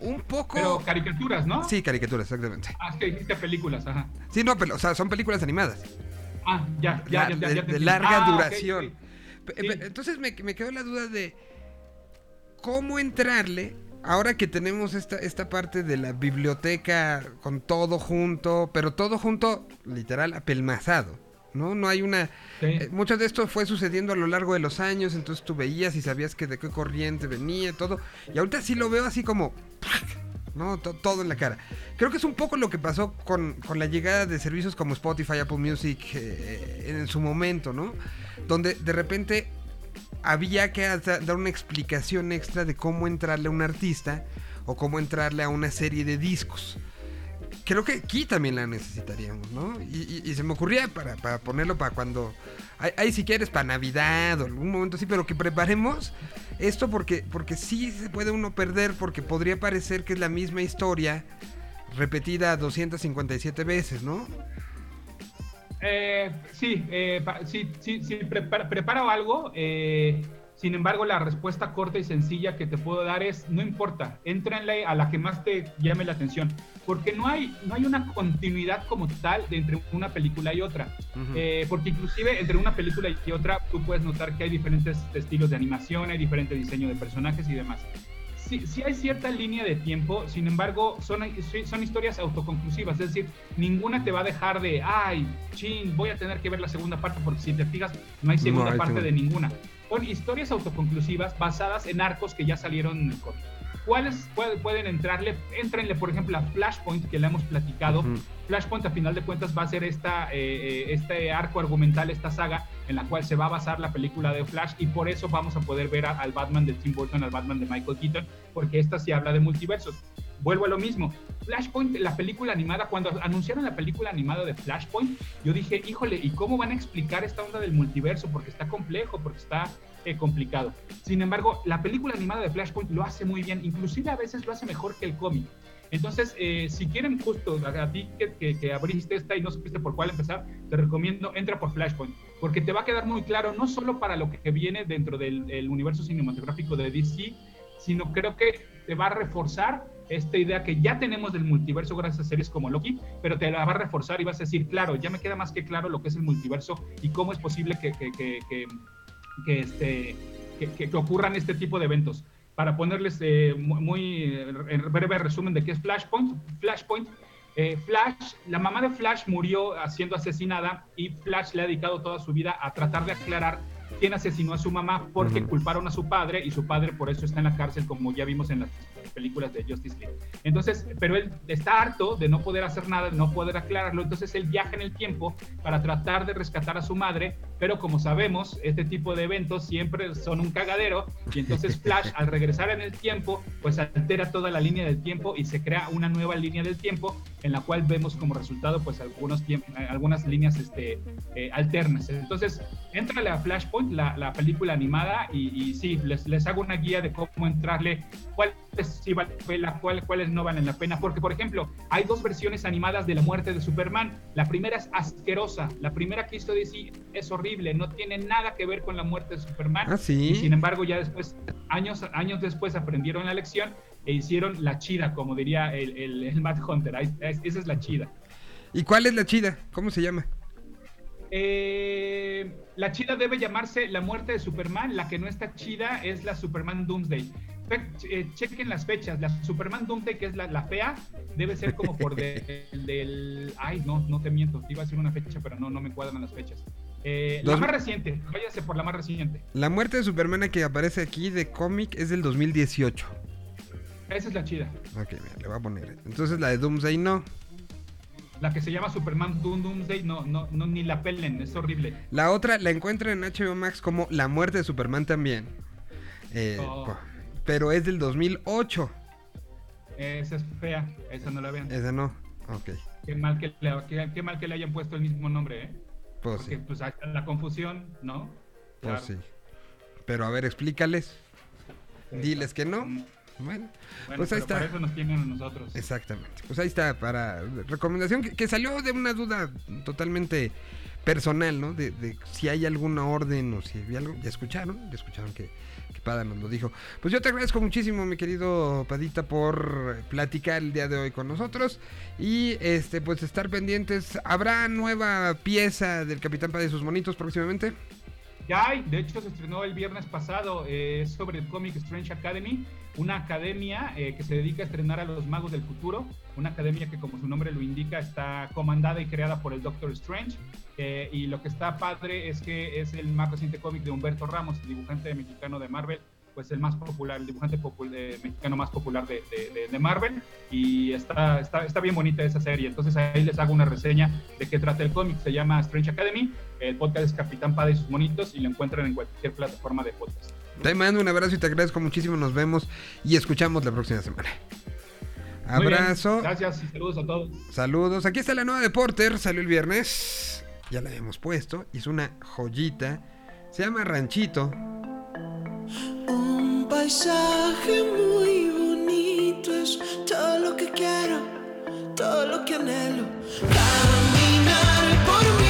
un poco. Pero caricaturas, ¿no? Sí, caricaturas, exactamente. Ah, es que dijiste películas, ajá. Sí, no, pero, o sea, son películas animadas. Ah, ya, ya, ya, ya, De, larga ah, duración. Entonces me, me quedó la duda de cómo entrarle ahora que tenemos esta, esta parte de la biblioteca con todo junto, pero todo junto, literal, apelmazado. ¿No? No hay una... Eh, mucho de esto fue sucediendo a lo largo de los años, entonces tú veías y sabías que de qué corriente venía, todo. Y ahorita sí lo veo así como... ¿no? todo en la cara. Creo que es un poco lo que pasó con, la llegada de servicios como Spotify, Apple Music eh, en su momento, ¿no? Donde de repente había que dar una explicación extra de cómo entrarle a un artista o cómo entrarle a una serie de discos creo que aquí también la necesitaríamos, ¿no? Y, se me ocurría para, ponerlo para cuando. Ahí si quieres para Navidad o algún momento así, pero que preparemos esto porque, porque sí se puede uno perder, porque podría parecer que es la misma historia repetida 257 veces, ¿no? Eh, sí, eh, sí, sí, sí, preparo algo. Eh, sin embargo, la respuesta corta y sencilla que te puedo dar es, no importa, entrenle a la que más te llame la atención, porque no hay, no hay una continuidad como tal de entre una película y otra, eh, porque inclusive entre una película y otra tú puedes notar que hay diferentes estilos de animación, hay diferente diseño de personajes y demás. Sí, sí, hay cierta línea de tiempo, sin embargo, son, son historias autoconclusivas, es decir, ninguna te va a dejar de, ay, ching, voy a tener que ver la segunda parte, porque si te fijas, no hay segunda parte de ninguna son historias autoconclusivas basadas en arcos que ya salieron en el cómic. ¿Cuáles pueden entrarle? Entrenle, por ejemplo, a Flashpoint, que le hemos platicado. Flashpoint, a final de cuentas, va a ser esta, eh, eh, este arco argumental, esta saga, en la cual se va a basar la película de Flash, y por eso vamos a poder ver al Batman de Tim Burton, al Batman de Michael Keaton, porque esta sí habla de multiversos vuelvo a lo mismo. Flashpoint, la película animada, cuando anunciaron la película animada de Flashpoint, yo dije, híjole, ¿y cómo van a explicar esta onda del multiverso? Porque está complejo, porque está eh, complicado. Sin embargo, la película animada de Flashpoint lo hace muy bien, inclusive a veces lo hace mejor que el cómic. Entonces, eh, si quieren justo a, ti que, que, abriste esta y no supiste por cuál empezar, te recomiendo, entra por Flashpoint, porque te va a quedar muy claro, no solo para lo que viene dentro del universo cinematográfico de DC, sino creo que te va a reforzar esta idea que ya tenemos del multiverso gracias a series como Loki, pero te la va a reforzar y vas a decir, claro, ya me queda más que claro lo que es el multiverso y cómo es posible que, que, que, que este, que, ocurran este tipo de eventos. Para ponerles eh, muy, en breve resumen de qué es Flashpoint, Flashpoint Eh, Flash, la mamá de Flash murió siendo asesinada y Flash le ha dedicado toda su vida a tratar de aclarar quién asesinó a su mamá porque culparon a su padre y su padre por eso está en la cárcel, como ya vimos en las películas de Justice League. Entonces, pero él está harto de no poder hacer nada, de no poder aclararlo, entonces él viaja en el tiempo para tratar de rescatar a su madre, pero como sabemos, este tipo de eventos siempre son un cagadero y entonces *laughs* Flash al regresar en el tiempo, pues altera toda la línea del tiempo y se crea una nueva línea del tiempo en la cual vemos como resultado pues algunos algunas líneas este, eh, alternas. Entonces, entra a Flashpoint, la, película animada, y, y, sí, les, les hago una guía de cómo entrarle, cuál sí vale la cual, cuáles no valen la pena. Porque, por ejemplo, hay dos versiones animadas de la muerte de Superman. La primera es asquerosa. La primera que hizo DC es horrible. No tiene nada que ver con la muerte de Superman. Ah, sí. Y sin embargo, ya después, años, años después, aprendieron la lección e hicieron la chida, como diría el, el, el Matt Hunter. Esa es la chida. ¿Y cuál es la chida? ¿Cómo se llama? Eh, la chida debe llamarse La muerte de Superman. La que no está chida es la Superman Doomsday. Eh, chequen las fechas. La Superman Doomsday, que es la, fea, debe ser como por *laughs* del. Ay, no, no te miento. Iba a ser una fecha, pero no, no me cuadran las fechas. Eh, la más reciente, váyase por la más reciente. La muerte de Superman que aparece aquí de cómic es del 2018. Esa es la chida. Ok, le voy a poner. Entonces la de Doomsday no. La que se llama Superman Doomsday, no, no, no, ni la pelen, es horrible. La otra la encuentran en HBO Max como La muerte de Superman también. Eh, oh pero es del 2008. Esa es fea, esa no la vean. Esa no, ok. Qué mal que le, qué, mal que le hayan puesto el mismo nombre, ¿eh? Pues Porque, sí. pues la confusión, ¿no? Pues sí. Pero a ver, explícales. Diles que no. Mm. Bueno, pues ahí está. Para eso nos tienen a nosotros. Exactamente. Pues ahí está, para recomendación que, que salió de una duda totalmente personal, ¿no? De, de, si hay alguna orden o si había algo. Ya escucharon, ya escucharon que que Pada nos lo dijo. Pues yo te agradezco muchísimo, mi querido Padita, por platicar el día de hoy con nosotros. Y este, pues estar pendientes. ¿Habrá nueva pieza del Capitán Pada y sus monitos próximamente? Ya hay, de hecho se estrenó el viernes pasado, eh, sobre el Comic Strange Academy, una academia eh, que se dedica a estrenar a los magos del futuro, una academia que como su nombre lo indica está comandada y creada por el Doctor Strange. Eh, y lo que está padre es que es el más reciente cómic de Humberto Ramos, el dibujante mexicano de Marvel, pues el más popular, el dibujante mexicano más popular de, de, Marvel. Y está, está, está, bien bonita esa serie. Entonces ahí les hago una reseña de qué trata el cómic. Se llama Strange Academy. El podcast es Capitán Pada y sus monitos y lo encuentran en cualquier plataforma de podcast. Te mando un abrazo y te agradezco muchísimo. Nos vemos y escuchamos la próxima semana. Abrazo. Gracias y saludos a todos. Saludos. Aquí está la nueva de Porter. Salió el viernes. Ya la hemos puesto. Es una joyita. Se llama Ranchito paisaje muy bonito es todo lo que quiero, todo lo que anhelo. Caminar por mi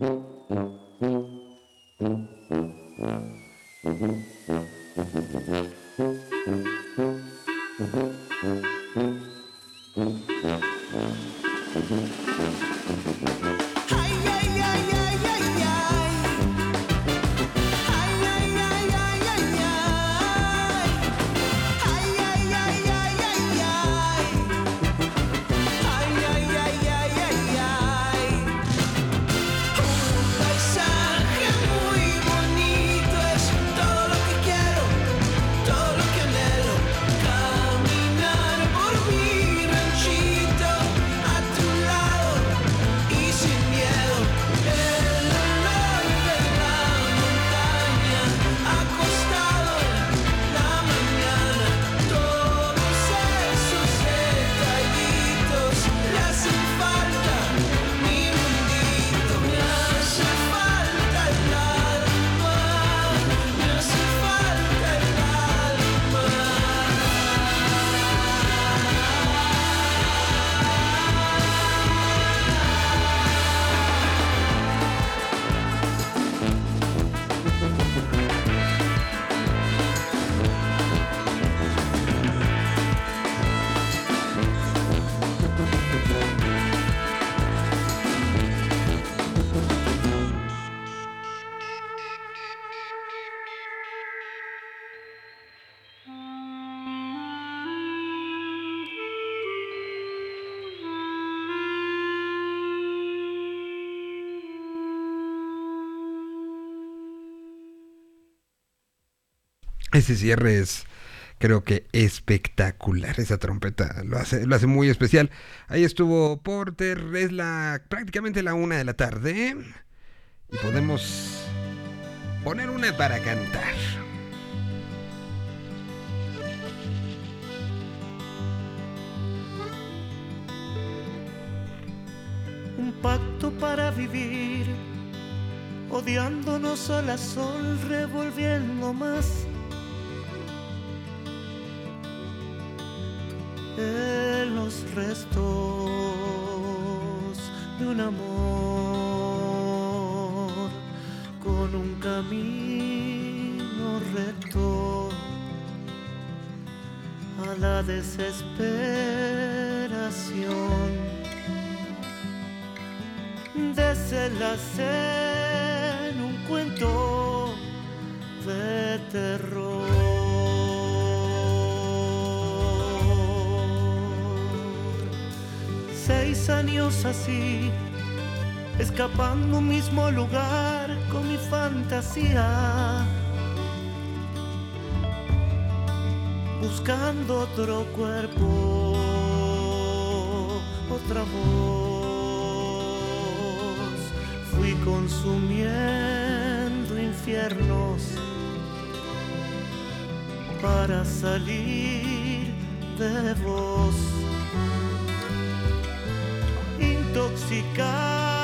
Mm-hmm. Ese cierre es, creo que espectacular. Esa trompeta lo hace, lo hace muy especial. Ahí estuvo Porter, es la prácticamente la una de la tarde. Y podemos poner una para cantar. un pacto para vivir, odiándonos a la sol, revolviendo más. En los restos de un amor con un camino recto a la desesperación desenlace en un cuento de terror. Seis años así, escapando un mismo lugar con mi fantasía. Buscando otro cuerpo, otra voz fui consumiendo infiernos para salir de vos. Intoxicado,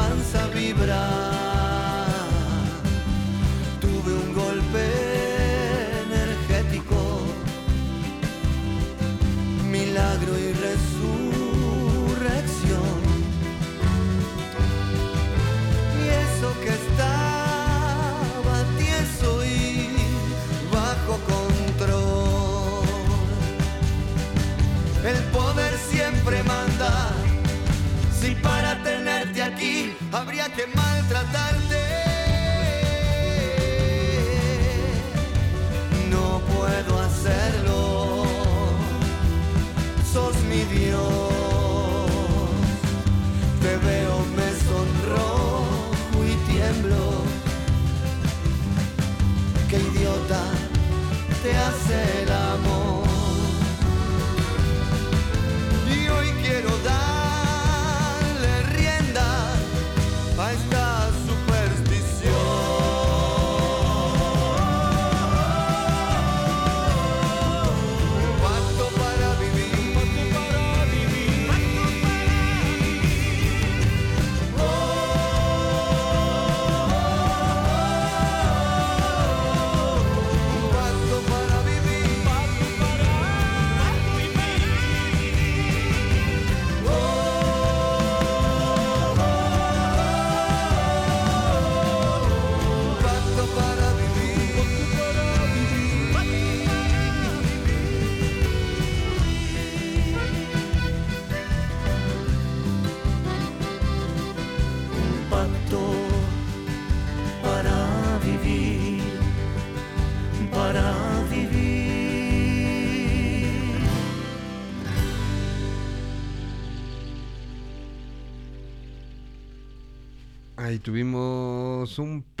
panza vibrar.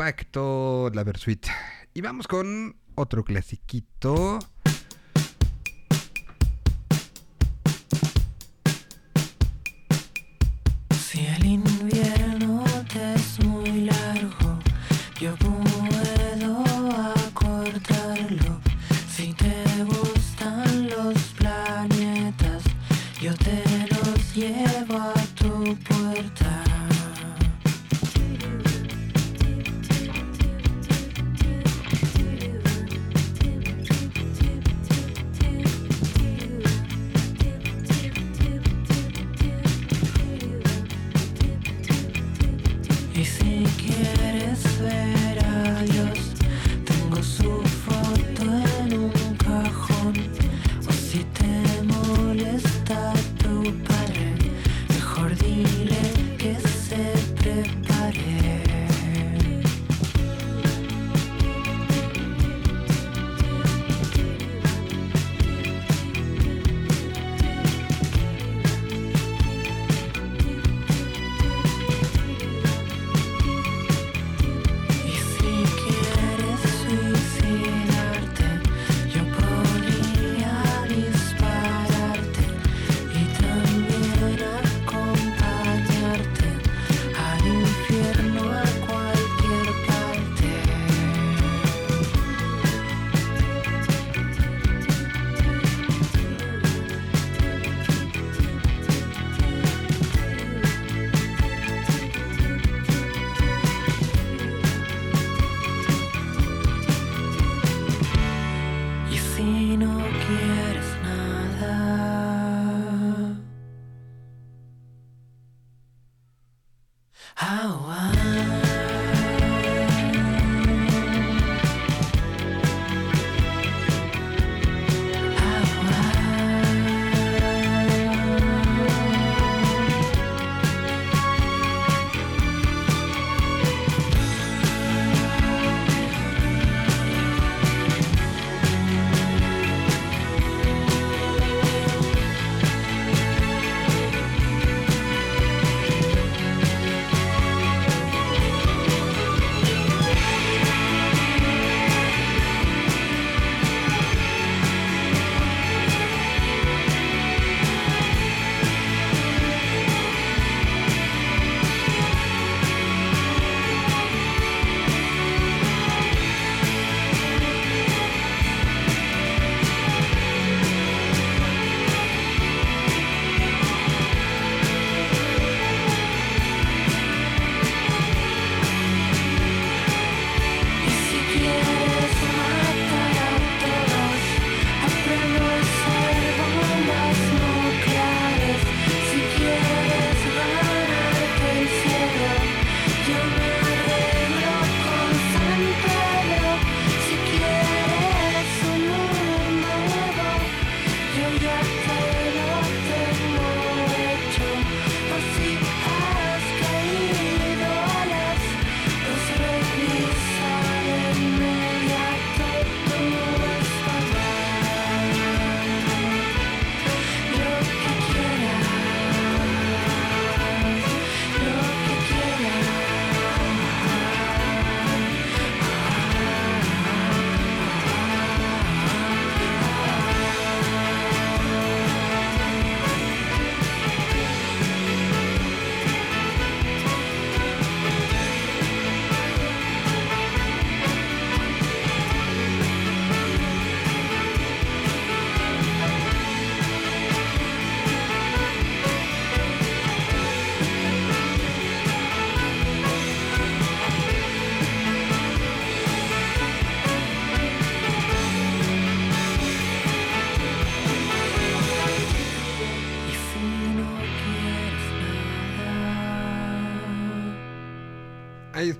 Tuvimos un pacto, la Versuit. Y vamos con otro clasiquito. How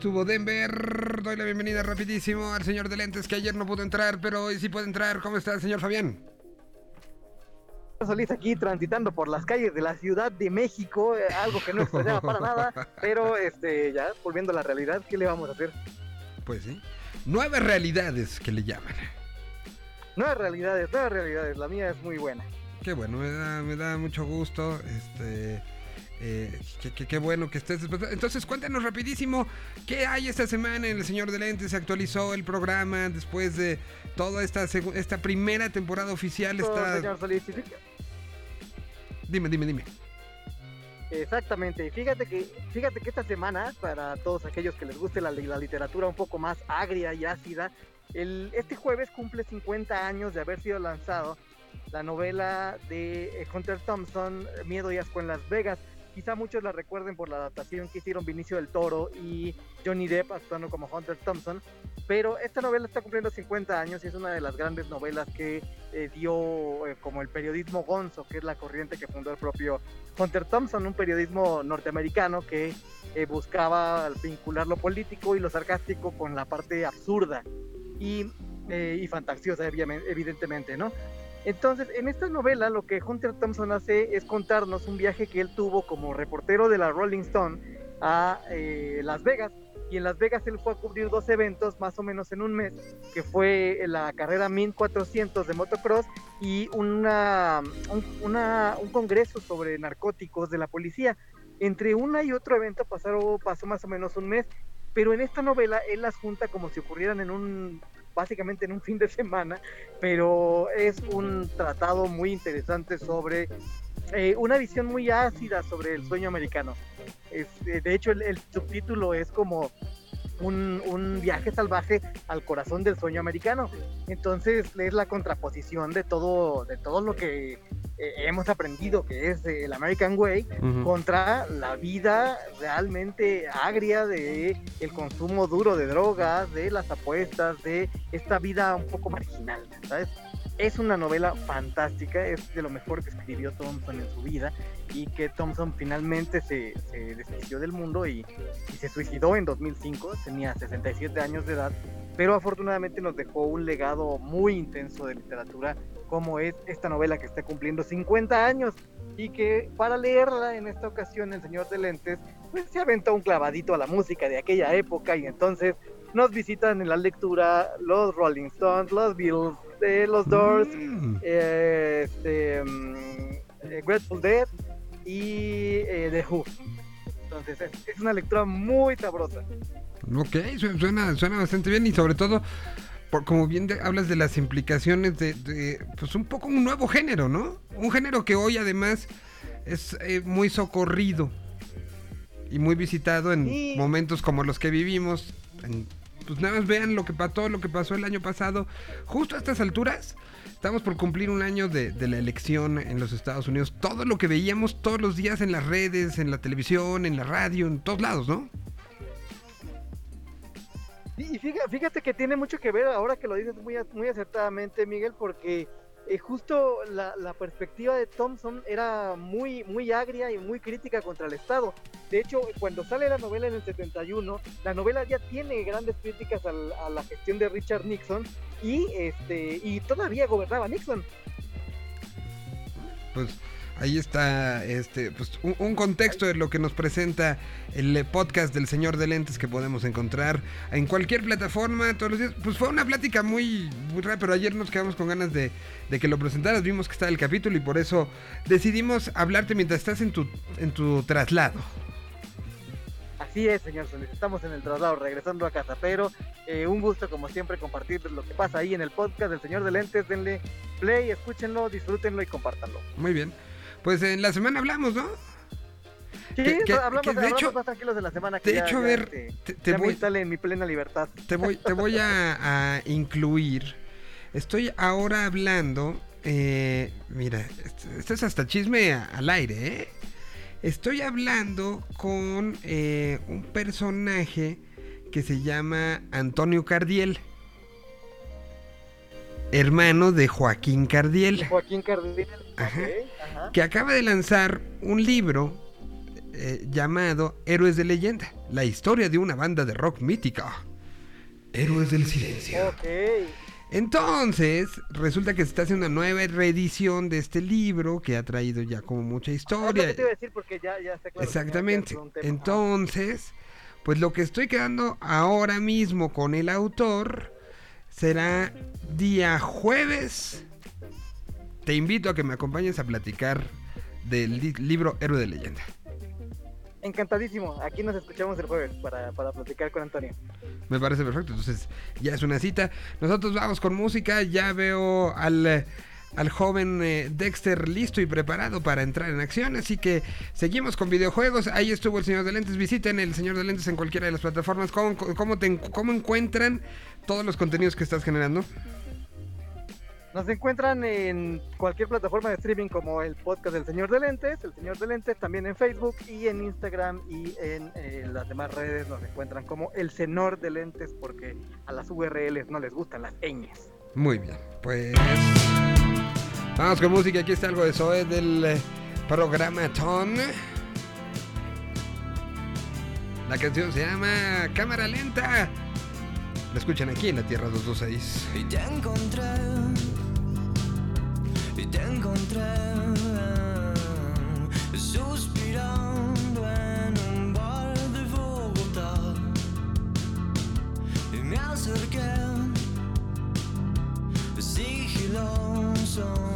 estuvo Denver. Doy la bienvenida rapidísimo al señor de lentes que ayer no pudo entrar, pero hoy sí puede entrar. ¿Cómo está el señor Fabián? Solís aquí transitando por las calles de la Ciudad de México, eh, algo que no extrañaba para nada, *laughs* pero este ya volviendo a la realidad, ¿qué le vamos a hacer? Pues sí. Nuevas realidades que le llaman. Nuevas realidades, nuevas realidades, la mía es muy buena. Qué bueno, me da, me da mucho gusto. Este. Eh, qué, bueno que estés. Entonces, cuéntanos rapidísimo qué hay esta semana en El Señor de Lentes. Se actualizó el programa después de toda esta, esta primera temporada oficial. Está... Dime, dime, dime. Exactamente, y fíjate que, fíjate que esta semana, para todos aquellos que les guste la, la literatura un poco más agria y ácida, el, este jueves cumple 50 años de haber sido lanzado la novela de eh, Hunter Thompson, Miedo y Asco en Las Vegas. Quizá muchos la recuerden por la adaptación que hicieron Vinicio del Toro y Johnny Depp actuando como Hunter Thompson, pero esta novela está cumpliendo 50 años y es una de las grandes novelas que eh, dio eh, como el periodismo gonzo, que es la corriente que fundó el propio Hunter Thompson, un periodismo norteamericano que eh, buscaba vincular lo político y lo sarcástico con la parte absurda y, eh, y fantasiosa, evidentemente, ¿no? Entonces, en esta novela lo que Hunter Thompson hace es contarnos un viaje que él tuvo como reportero de la Rolling Stone a eh, Las Vegas. Y en Las Vegas él fue a cubrir dos eventos más o menos en un mes, que fue la carrera 1400 de motocross y una, un, una- un congreso sobre narcóticos de la policía. Entre una y otro evento pasaron, pasó más o menos un mes, pero en esta novela él las junta como si ocurrieran en un, básicamente en un fin de semana, pero es un tratado muy interesante sobre eh, una visión muy ácida sobre el sueño americano. Eh, de hecho, el subtítulo es como un, un viaje salvaje al corazón del sueño americano. Entonces es la contraposición de todo, de todo lo que eh, hemos aprendido que es el American Way contra la vida realmente agria de el consumo duro de drogas, de las apuestas, de esta vida un poco marginal, ¿sabes? Es una novela fantástica, es de lo mejor que escribió Thompson en su vida y que Thompson finalmente se, se desquició del mundo y, y se suicidó en 2005, tenía 67 años de edad, pero afortunadamente nos dejó un legado muy intenso de literatura como es esta novela que está cumpliendo 50 años y que para leerla en esta ocasión el señor de lentes pues se aventó un clavadito a la música de aquella época y entonces nos visitan en la lectura los Rolling Stones, los Beatles, eh, los Doors, Mm. eh, este, mm, eh, Grateful Dead y eh, The Who. Entonces es, es una lectura muy sabrosa. Ok, su- suena, suena bastante bien y sobre todo, por, como bien de- hablas de las implicaciones de, de, pues un poco un nuevo género, ¿no? Un género que hoy además es eh, muy socorrido y muy visitado en Sí. momentos como los que vivimos. En- pues nada más vean lo que pasó, lo que pasó el año pasado. Justo a estas alturas, estamos por cumplir un año de, la elección en los Estados Unidos. Todo lo que veíamos todos los días en las redes, en la televisión, en la radio, en todos lados, ¿no? Y fíjate, que tiene mucho que ver, ahora que lo dices muy acertadamente, Miguel, porque eh, justo la, la perspectiva de Thompson era muy, muy agria y muy crítica contra el Estado. De hecho, cuando sale la novela en el 71, la novela ya tiene grandes críticas al- a la gestión de Richard Nixon y, este, y todavía gobernaba Nixon. pues ahí está este pues un, un contexto de lo que nos presenta el eh, podcast del señor de lentes que podemos encontrar en cualquier plataforma todos los días. Pues fue una plática muy muy rara pero ayer nos quedamos con ganas de, de que lo presentaras. Vimos que estaba el capítulo y por eso decidimos hablarte mientras estás en tu en tu traslado. Así es, señor Solís, estamos en el traslado, regresando a casa, pero eh, un gusto como siempre compartir lo que pasa ahí en el podcast del señor de lentes, denle play, escúchenlo, disfrútenlo y compártanlo. muy bien pues en la semana hablamos no Sí, Que- que- hablamos, que de hablamos hecho- más tranquilos de la semana que de ya, hecho, a ya, ver, este, te, te me voy en mi plena libertad. te voy, te voy a, a incluir. Estoy ahora hablando. eh, mira, esto, esto es hasta chisme a- al aire, ¿eh? Estoy hablando con eh, un personaje que se llama Antonio Cardiel. Hermano de Joaquín Cardiel. Joaquín Cardiel. Ajá. ajá. que acaba de lanzar un libro eh, llamado Héroes de Leyenda, la historia de una banda de rock mítica. Héroes del Silencio. Ok. Entonces, resulta que se está haciendo una nueva reedición de este libro que ha traído ya como mucha historia. que te iba a decir porque ya, ya está claro. Exactamente. que. Entonces, pues lo que estoy quedando ahora mismo con el autor será día jueves. Te invito a que me acompañes a platicar del li- libro Héroe de Leyenda. Encantadísimo. Aquí nos escuchamos el jueves para, para platicar con Antonio. Me parece perfecto. Entonces, ya es una cita. Nosotros vamos con música. Ya veo al, al joven eh, Dexter listo y preparado para entrar en acción. Así que seguimos con videojuegos. Ahí estuvo el señor de lentes. Visiten el señor de lentes en cualquiera de las plataformas. ¿Cómo, cómo, encuentran todos los contenidos que estás generando? Nos encuentran en cualquier plataforma de streaming como el podcast del Señor de Lentes, el Señor de Lentes, también en Facebook y en Instagram y en eh, las demás redes nos encuentran como el Senor de Lentes porque a las URLs no les gustan las ñes. Muy bien. Pues. Vamos con música. Aquí está algo de Zoe del eh, programa Ton. La canción se llama Cámara Lenta. La escuchan aquí en la Tierra 226. Y te encontré, y te encontré suspirando en un bar de Bogotá. Y me acerqué lonesome.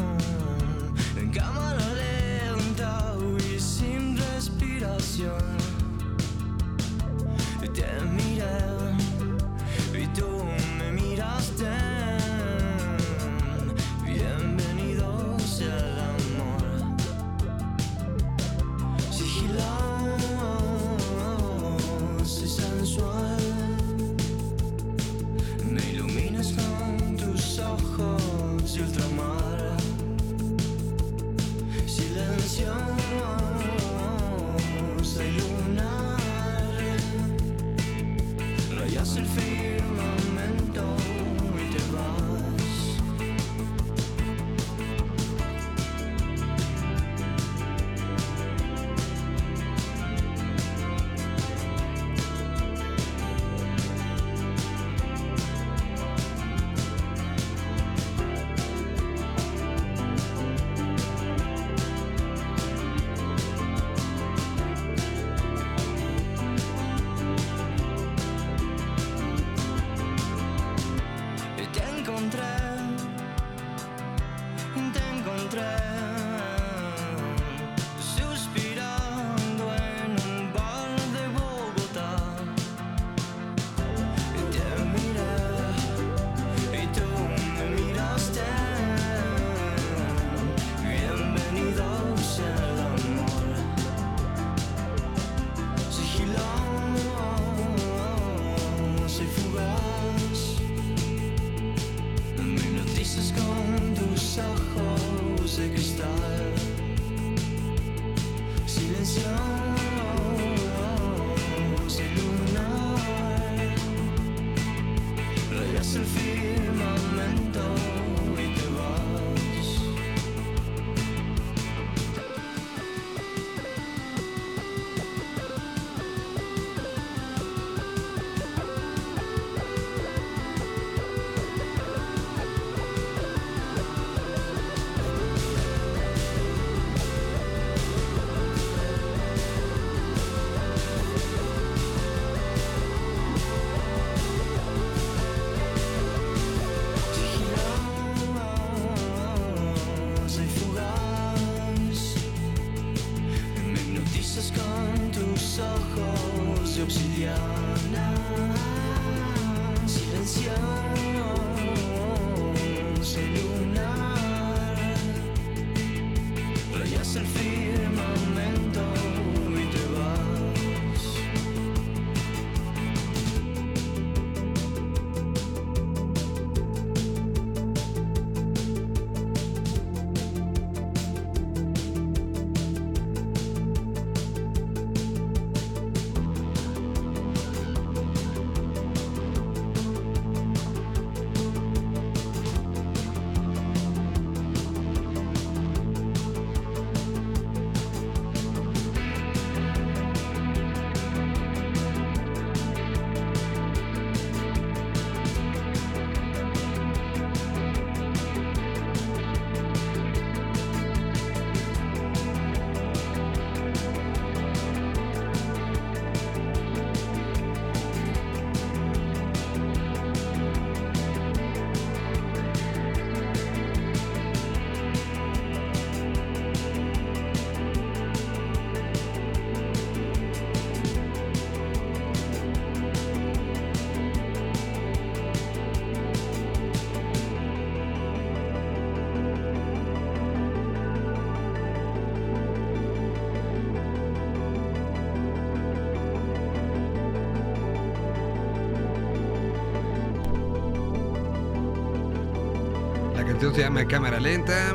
Se llama Cámara Lenta.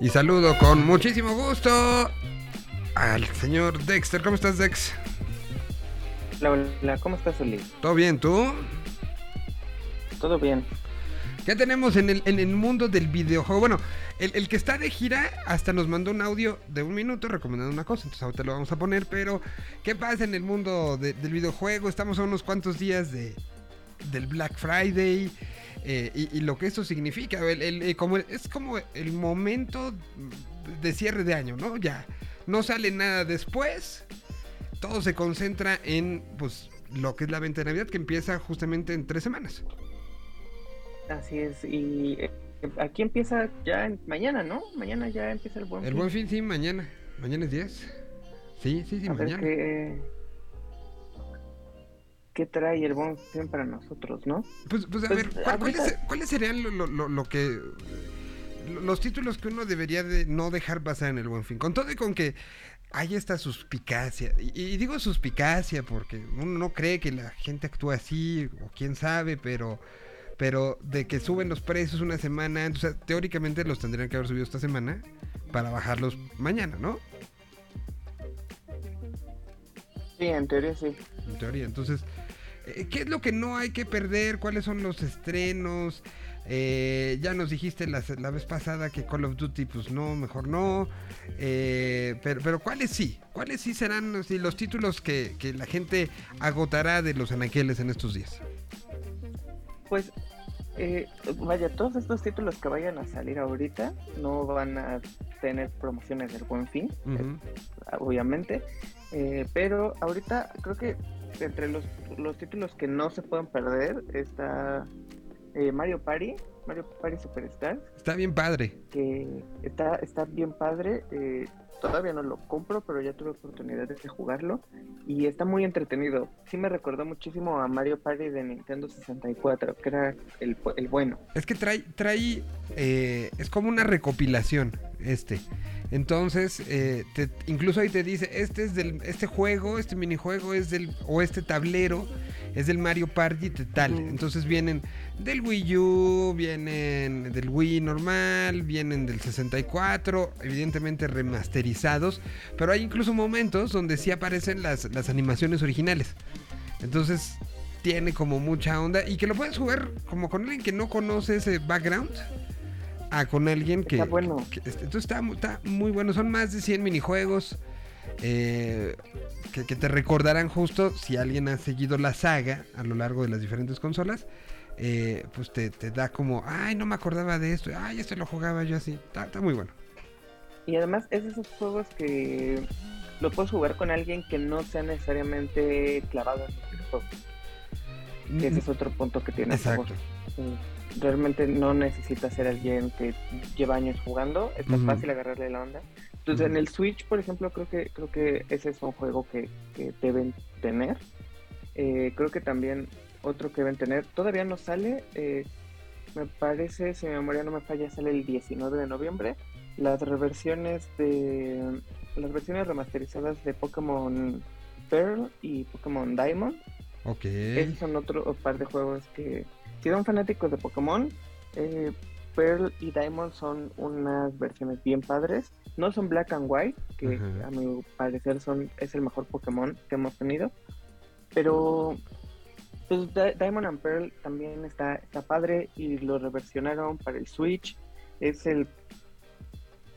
Y saludo con muchísimo gusto al señor Dexter. ¿Cómo estás, Dex? Hola, hola, ¿cómo estás, Oli? ¿Todo bien, tú? Todo bien. ¿Qué tenemos en el, en el mundo del videojuego? Bueno, el, que está de gira hasta nos mandó un audio de un minuto recomendando una cosa, entonces ahorita lo vamos a poner, pero ¿qué pasa en el mundo de- del videojuego? Estamos a unos cuantos días de, del Black Friday eh, y, lo que eso significa. Eh, como, es como el momento de cierre de año, ¿no? Ya no sale nada después, todo se concentra en pues lo que es la venta de Navidad que empieza justamente en tres semanas. Así es, y eh, aquí empieza ya en- mañana, ¿no? Mañana ya empieza el buen El fin. buen fin, sí, mañana. Mañana es 10. Sí, sí, sí, A ver mañana. qué, qué trae el buen fin para nosotros, ¿no? Pues, pues a Pues, ver, ¿cuál- ¿cuáles, serían lo, lo- lo- lo que. lo- Los títulos que uno debería de no dejar pasar en el buen fin? Con todo y con que hay esta suspicacia. Y, y digo suspicacia porque uno no cree que la gente actúa así, o quién sabe, pero. Pero de que suben los precios una semana, entonces teóricamente los tendrían que haber subido esta semana para bajarlos mañana, ¿no? Sí, en teoría sí. en teoría. Entonces, eh, ¿qué es lo que no hay que perder? ¿Cuáles son los estrenos? Eh, ya nos dijiste la, la vez pasada que Call of Duty, pues no, mejor no. Eh, pero, pero ¿cuáles sí? ¿Cuáles sí serán así, los títulos que, que la gente agotará de los anaqueles en estos días? Pues, eh, vaya, todos estos títulos que vayan a salir ahorita no van a tener promociones del buen fin, Ujú. obviamente. Eh, pero ahorita creo que entre los, los títulos que no se pueden perder está eh, Mario Party, Mario Party Superstars, Está bien padre. que está, está bien padre. Todavía no lo compro, pero ya tuve oportunidad de jugarlo y está muy entretenido. Sí me recordó muchísimo a Mario Party de Nintendo 64, que era el, el bueno. Es que trae, trae, eh, es como una recopilación este. Entonces, eh, te- incluso ahí te dice, este es del, este juego, este minijuego es del, o este tablero es del Mario Party de tal. Entonces vienen del Wii U, vienen del Wii normal, vienen del 64, evidentemente remasterizados, pero hay incluso momentos donde sí aparecen las, las animaciones originales. Entonces tiene como mucha onda y que lo puedes jugar como con alguien que no conoce ese background a con alguien que... Está bueno. que- este, entonces está, mu- está muy bueno. Son más de 100 minijuegos eh, que, que te recordarán justo si alguien ha seguido la saga a lo largo de las diferentes consolas. eh, pues te, te da como, ay, no me acordaba de esto, ay, este lo jugaba yo así. Está, está muy bueno. Y además es de esos juegos que lo puedes jugar con alguien que no sea necesariamente clavado en los videojuegos. que ese es otro punto que tiene a favor. Exacto. Eh, Realmente no necesitas ser alguien que lleva años jugando, es más fácil agarrarle la onda. Entonces en el Switch, por ejemplo, creo que creo que ese es un juego que, que deben tener. Eh, creo que también otro que deben tener, todavía no sale, eh, me parece, si mi memoria no me falla, sale el 19 de noviembre. Las reversiones de las versiones remasterizadas de Pokémon Pearl y Pokémon Diamond Ok. esos son otro par de juegos que, si son fanáticos de Pokémon, eh, Pearl y Diamond son unas versiones bien padres. No son Black and White, que a mi parecer son, es el mejor Pokémon que hemos tenido. Pero pues, Di- Diamond and Pearl también está, está padre y lo reversionaron para el Switch. Es el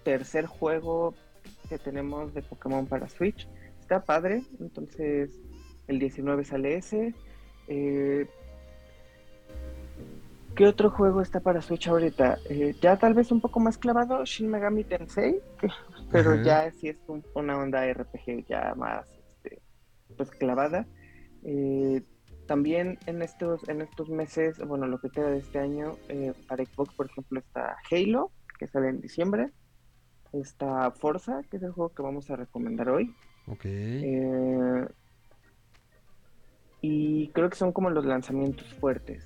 tercer juego que tenemos de Pokémon para Switch. Está padre, entonces el 19 sale ese. Eh, ¿Qué otro juego está para Switch ahorita? Eh, ya tal vez un poco más clavado, Shin Megami Tensei, *laughs* pero ya sí es un- una onda RPG ya más este, pues clavada. Eh, también en estos, en estos meses, bueno, lo que queda de este año, eh, para Xbox, por ejemplo, está Halo, que sale en diciembre. Está Forza, que es el juego que vamos a recomendar hoy. Ok. Y creo que son como los lanzamientos fuertes.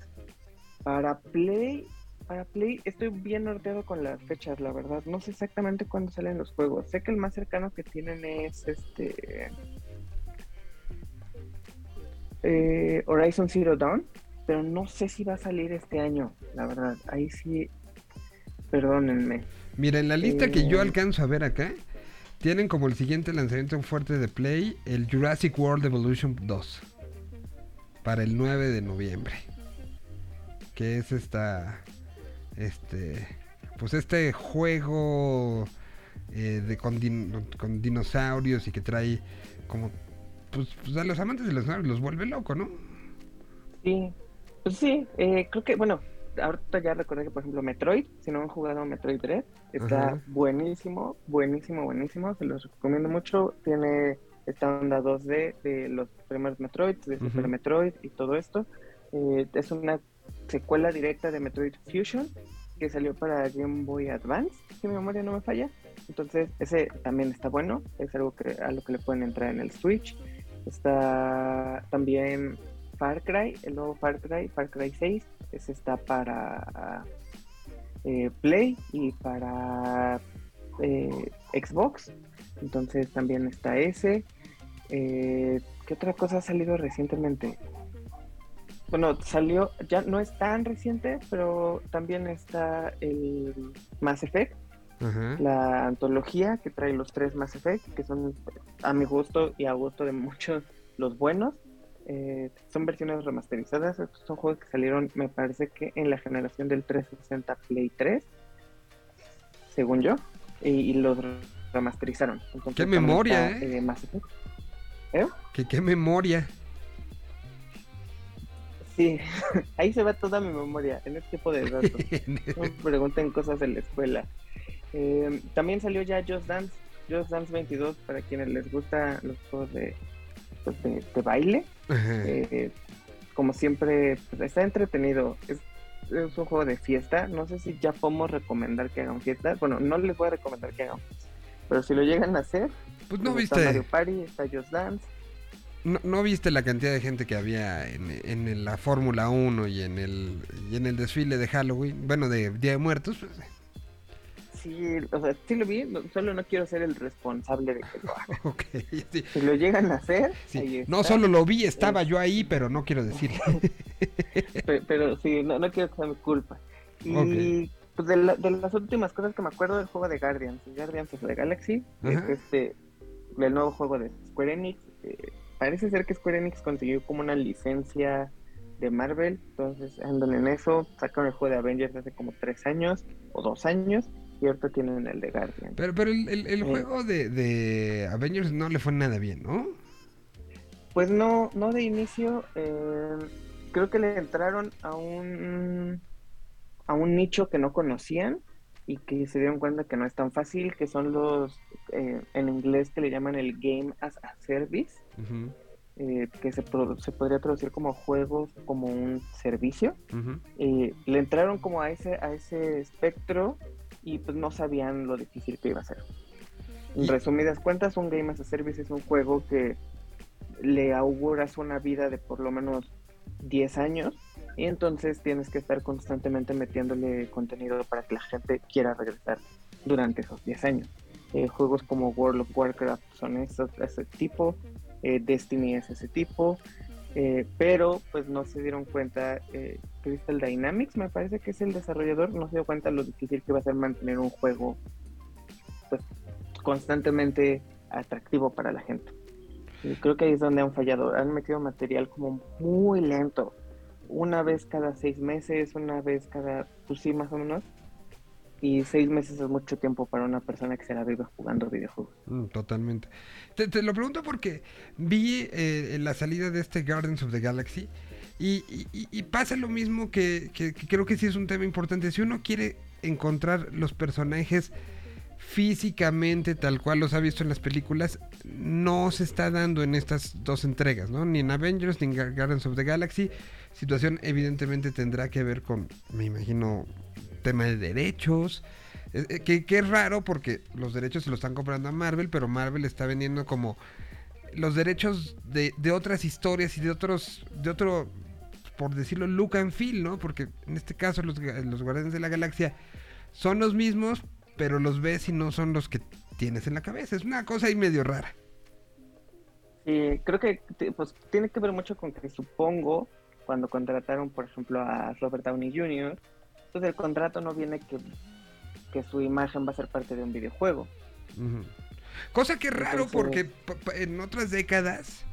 Para Play, para Play estoy bien norteado con las fechas, la verdad. No sé exactamente cuándo salen los juegos. Sé que el más cercano que tienen es este eh, Horizon Zero Dawn, pero no sé si va a salir este año, la verdad. Ahí sí, perdónenme. Mira, en la lista que yo Eh. alcanzo a ver acá, tienen como el siguiente lanzamiento fuerte de Play el Jurassic World Evolution 2. Para el 9 de noviembre. Que es esta. Este. Pues este juego eh, de con, din- con dinosaurios y que trae como. Pues, pues a los amantes de los dinosaurios los vuelve loco, ¿no? Sí, pues sí, eh, creo que, bueno, ahorita ya recordé que, por ejemplo, Metroid, si no han jugado Metroid Dread, está Ajá. buenísimo, buenísimo, buenísimo, se los recomiendo mucho. Tiene esta onda 2D de los primeros Metroid, de Super. Metroid y todo esto. Eh, es una secuela directa de Metroid Fusion que salió para Game Boy Advance, si mi memoria no me falla. Entonces, ese también está bueno, es algo que a lo que le pueden entrar en el Switch. Está también Far Cry, el nuevo Far Cry, Far Cry 6, ese está para eh, Play y para eh, Xbox. Entonces también está ese. Eh, ¿Qué otra cosa ha salido recientemente? Bueno, salió, ya no es tan reciente, pero también está el Mass Effect, la antología que trae los tres Mass Effect, que son a mi gusto y a gusto de muchos los buenos. Eh, son versiones remasterizadas, estos son juegos que salieron, me parece que en la generación del 360 Play 3, según yo, y, y los remasterizaron. Entonces, ¡Qué memoria, está, eh! Mass Effect. ¿Eh? Que qué memoria. Sí, *laughs* ahí se va toda mi memoria en este tipo de datos. *laughs* No me pregunten cosas en la escuela. Eh, también salió ya Just Dance, Just Dance 22 para quienes les gusta los juegos de, pues, de, de baile. Eh, como siempre, pues, está entretenido. Es, es un juego de fiesta. No sé si ya podemos recomendar que hagan fiesta. Bueno, no les voy a recomendar que hagan. Pero si lo llegan a hacer, Pues no pues, está viste. Mario Party, está Just Dance. ¿No, no viste la cantidad de gente que había en, en la Fórmula 1 y en el y en el desfile de Halloween? Bueno, de Día de Muertos. pues, Sí, o sea, sí lo vi, solo no quiero ser el responsable de que lo hagan. *laughs* ok, sí, Si lo llegan a hacer, sí. No solo lo vi, estaba yo ahí, pero no quiero decir. *laughs* Pe- pero sí, no, no quiero que sea mi culpa. Y pues de, la- de las últimas cosas que me acuerdo del juego de Guardians, Guardians of the Galaxy, Ajá. este, el nuevo juego de Square Enix. eh, parece ser que Square Enix consiguió como una licencia de Marvel, entonces andan en eso, sacaron el juego de Avengers hace como tres años o dos años, y ahorita tienen el de Guardians. Pero, pero el, el- el Eh. juego de, de Avengers no le fue nada bien, ¿no? Pues no, no de inicio. eh, creo que le entraron a un a un nicho que no conocían y que se dieron cuenta que no es tan fácil, que son los eh, en inglés que le llaman el game as a service, eh, que se, se podría traducir como juegos como un servicio. Eh, le entraron como a ese a ese espectro y pues no sabían lo difícil que iba a ser. En resumidas cuentas, un Game as a Service es un juego que le auguras una vida de por lo menos 10 años y entonces tienes que estar constantemente metiéndole contenido para que la gente quiera regresar durante esos 10 años. Eh, juegos como World of Warcraft son esos, ese tipo, eh, Destiny es ese tipo, eh, pero pues no se dieron cuenta, Crystal Dynamics me parece que es el desarrollador, no se dio cuenta lo difícil que va a ser mantener un juego pues constantemente atractivo para la gente. Y creo que ahí es donde han fallado, han metido material como muy lento, una vez cada seis meses, una vez cada, pues sí, más o menos. Y seis meses es mucho tiempo para una persona que se la vive jugando videojuegos. Mm, totalmente. Te, te lo pregunto porque vi eh, la salida de este Guardians of the Galaxy y, y- y- y pasa lo mismo que, que- que creo que sí es un tema importante. Si uno quiere encontrar los personajes físicamente tal cual los ha visto en las películas, no se está dando en estas dos entregas, ¿no? Ni en Avengers ni en Guar- Guardians of the Galaxy. Situación evidentemente tendrá que ver con, me imagino, tema de derechos. Eh, eh, que, que es raro porque los derechos se los están comprando a Marvel, pero Marvel está vendiendo como los derechos de, de otras historias y de otros de otro por decirlo, look and feel, ¿no? Porque en este caso los, los Guardianes de la Galaxia son los mismos, pero los ves y no son los que tienes en la cabeza. Es una cosa ahí medio rara. Sí, creo que pues, tiene que ver mucho con que supongo cuando contrataron, por ejemplo, a Robert Downey Jr., pues el contrato no viene que, que su imagen va a ser parte de un videojuego. Cosa que es raro Entonces- porque en otras décadas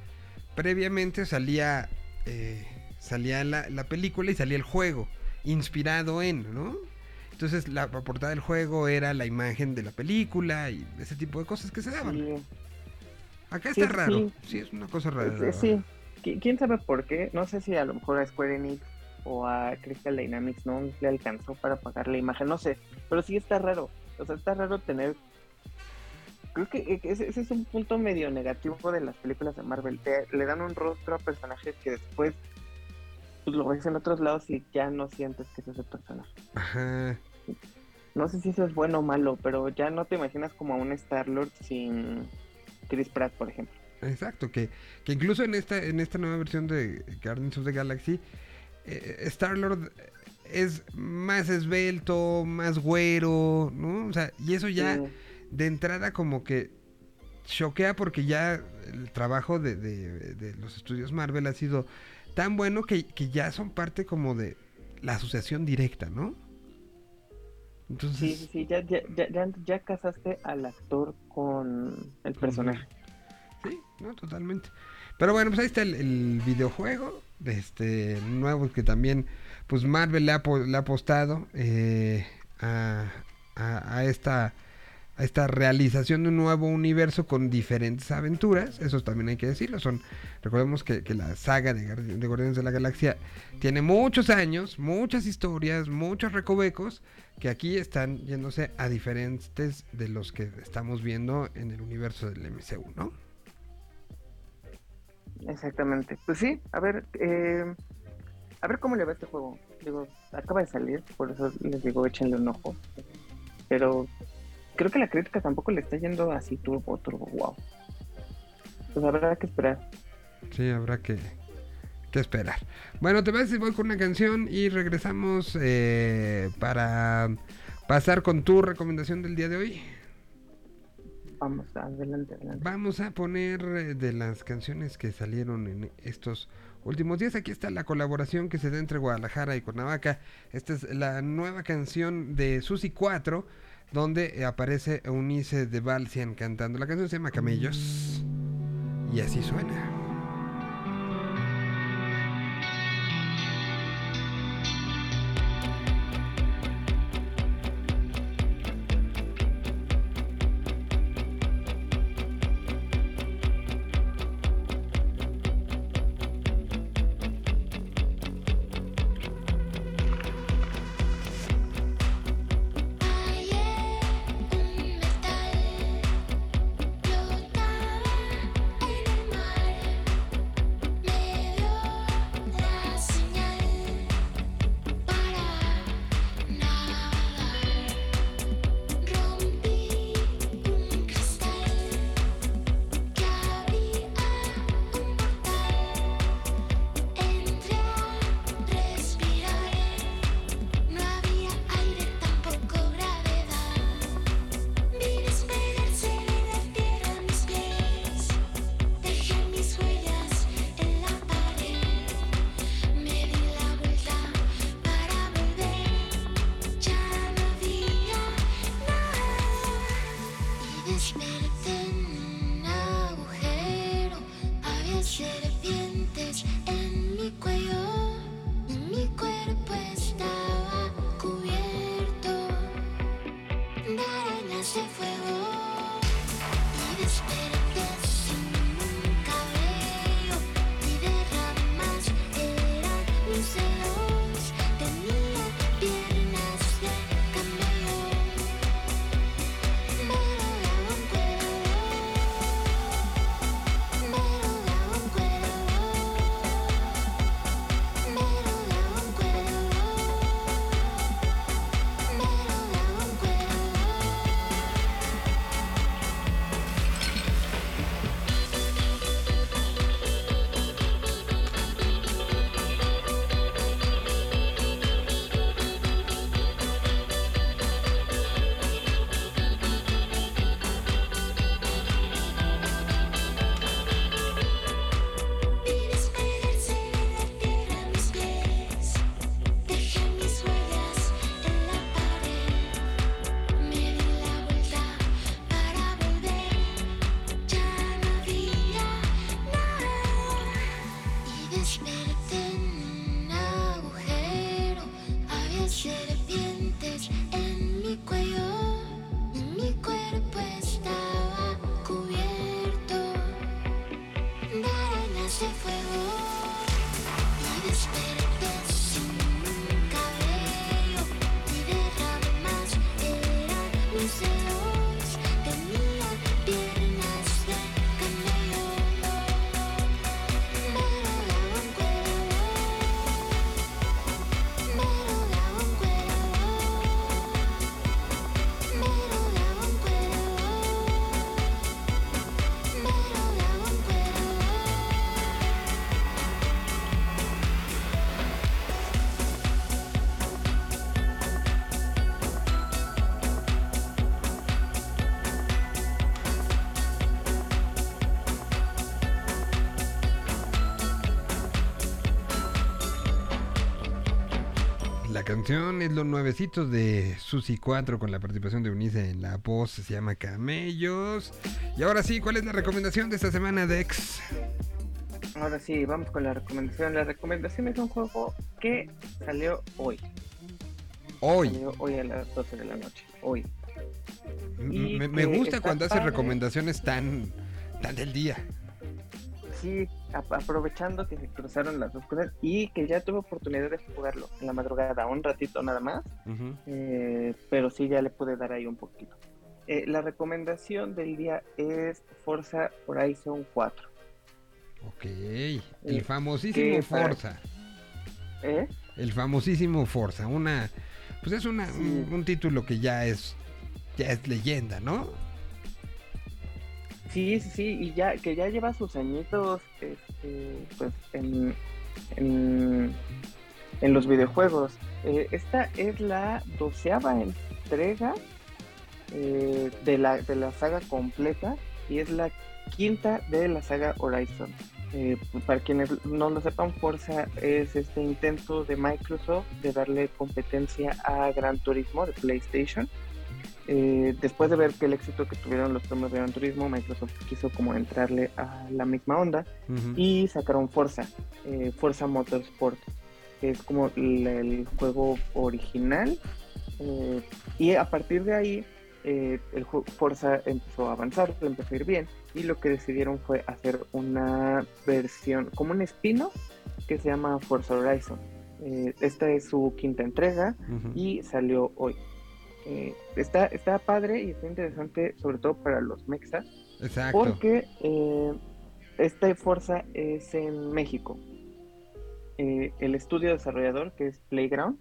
previamente salía eh, salía la, la película y salía el juego inspirado en, ¿no? Entonces la, portada del juego era la imagen de la película y ese tipo de cosas que se daban. Sí, Acá Sí, está raro. sí. Sí, es una cosa rara. Sí. Qui- ¿Quién sabe por qué? No sé si a lo mejor a Square Enix o a Crystal Dynamics no le alcanzó para pagar la imagen, no sé, pero sí está raro. O sea, está raro tener... Creo que e- ese, ese es un punto medio negativo de las películas de Marvel. Te- le dan un rostro a personajes que después pues, lo ves en otros lados y ya no sientes que es ese personaje. Ajá. No sé si eso es bueno o malo, pero ya no te imaginas como a un Star-Lord sin Chris Pratt, por ejemplo. Exacto, que, que incluso en esta, en esta nueva versión de Guardians of the Galaxy, eh, Star-Lord es más esbelto, más güero, ¿no? O sea, y eso ya Sí. de entrada como que choquea porque ya el trabajo de, de- de los estudios Marvel ha sido tan bueno que, que ya son parte como de la asociación directa, ¿no? Entonces, Sí, sí, ya, ya, ya, ya casaste al actor con el personaje. Sí, no, totalmente. Pero bueno, pues ahí está el, el videojuego, este nuevo que también, pues Marvel le ha, apostado eh, a, a- esta a esta realización de un nuevo universo con diferentes aventuras, eso también hay que decirlo, son, recordemos que, la saga de, de Guardianes de la Galaxia tiene muchos años, muchas historias, muchos recovecos, que aquí están yéndose a diferentes de los que estamos viendo en el universo del MCU, ¿no? Exactamente. Pues sí, a ver, eh, a ver cómo le va este juego. Digo, acaba de salir, por eso les digo, échenle un ojo. Pero creo que la crítica tampoco le está yendo así turbo, turbo, wow. Pues habrá que esperar. Sí, habrá que, que esperar. Bueno, te parece si voy con una canción y regresamos eh, para pasar con tu recomendación del día de hoy. Vamos, adelante. Vamos a poner eh, de las canciones que salieron en estos últimos días. Aquí está la colaboración que se da entre Guadalajara y Cuernavaca. Esta es la nueva canción de Susi 4, donde eh, aparece Eunice de Balsian cantando. La canción se llama Camellos. Y así suena. La canción es Los Nuevecitos de Susi 4 con la participación de Unice en la voz, se llama Camellos. Y ahora sí, ¿cuál es la recomendación de esta semana, Dex? Ahora sí, vamos con la recomendación. La recomendación es un juego que salió hoy. Hoy. Salió hoy a las 12 de la noche. Hoy. Me, me gusta cuando hace recomendaciones tan, tan del día. Sí, aprovechando que se cruzaron las dos cosas y que ya tuve oportunidad de jugarlo en la madrugada, un ratito nada más. Eh, pero sí ya le pude dar ahí un poquito. Eh, la recomendación del día es Forza Horizon 4. Ok. El Eh, famosísimo ¿qué para- Forza. ¿Eh? El famosísimo Forza. Una. Pues es una, un, un título que ya es. Ya es leyenda, ¿no? Sí, sí, sí, y ya que ya lleva sus añitos este, pues, en, en, en los videojuegos. Eh, esta es la doceava entrega eh, de, la, de la saga completa y es la quinta de la saga Horizon. Eh, para quienes no lo sepan, Forza es este intento de Microsoft de darle competencia a Gran Turismo de PlayStation. Eh, después de ver que el éxito que tuvieron los premios de Gran Turismo, Microsoft quiso como entrarle a la misma onda y sacaron Forza, eh, Forza Motorsport, que es como el, el juego original. eh, y a partir de ahí, eh, el Forza empezó a avanzar, empezó a ir bien, y lo que decidieron fue hacer una versión, como un espino, que se llama Forza Horizon. Esta es su quinta entrega y salió hoy. Eh, está, está padre y está interesante, sobre todo para los mexas, Exacto. porque eh, esta fuerza es en México. Eh, el estudio desarrollador, que es Playground,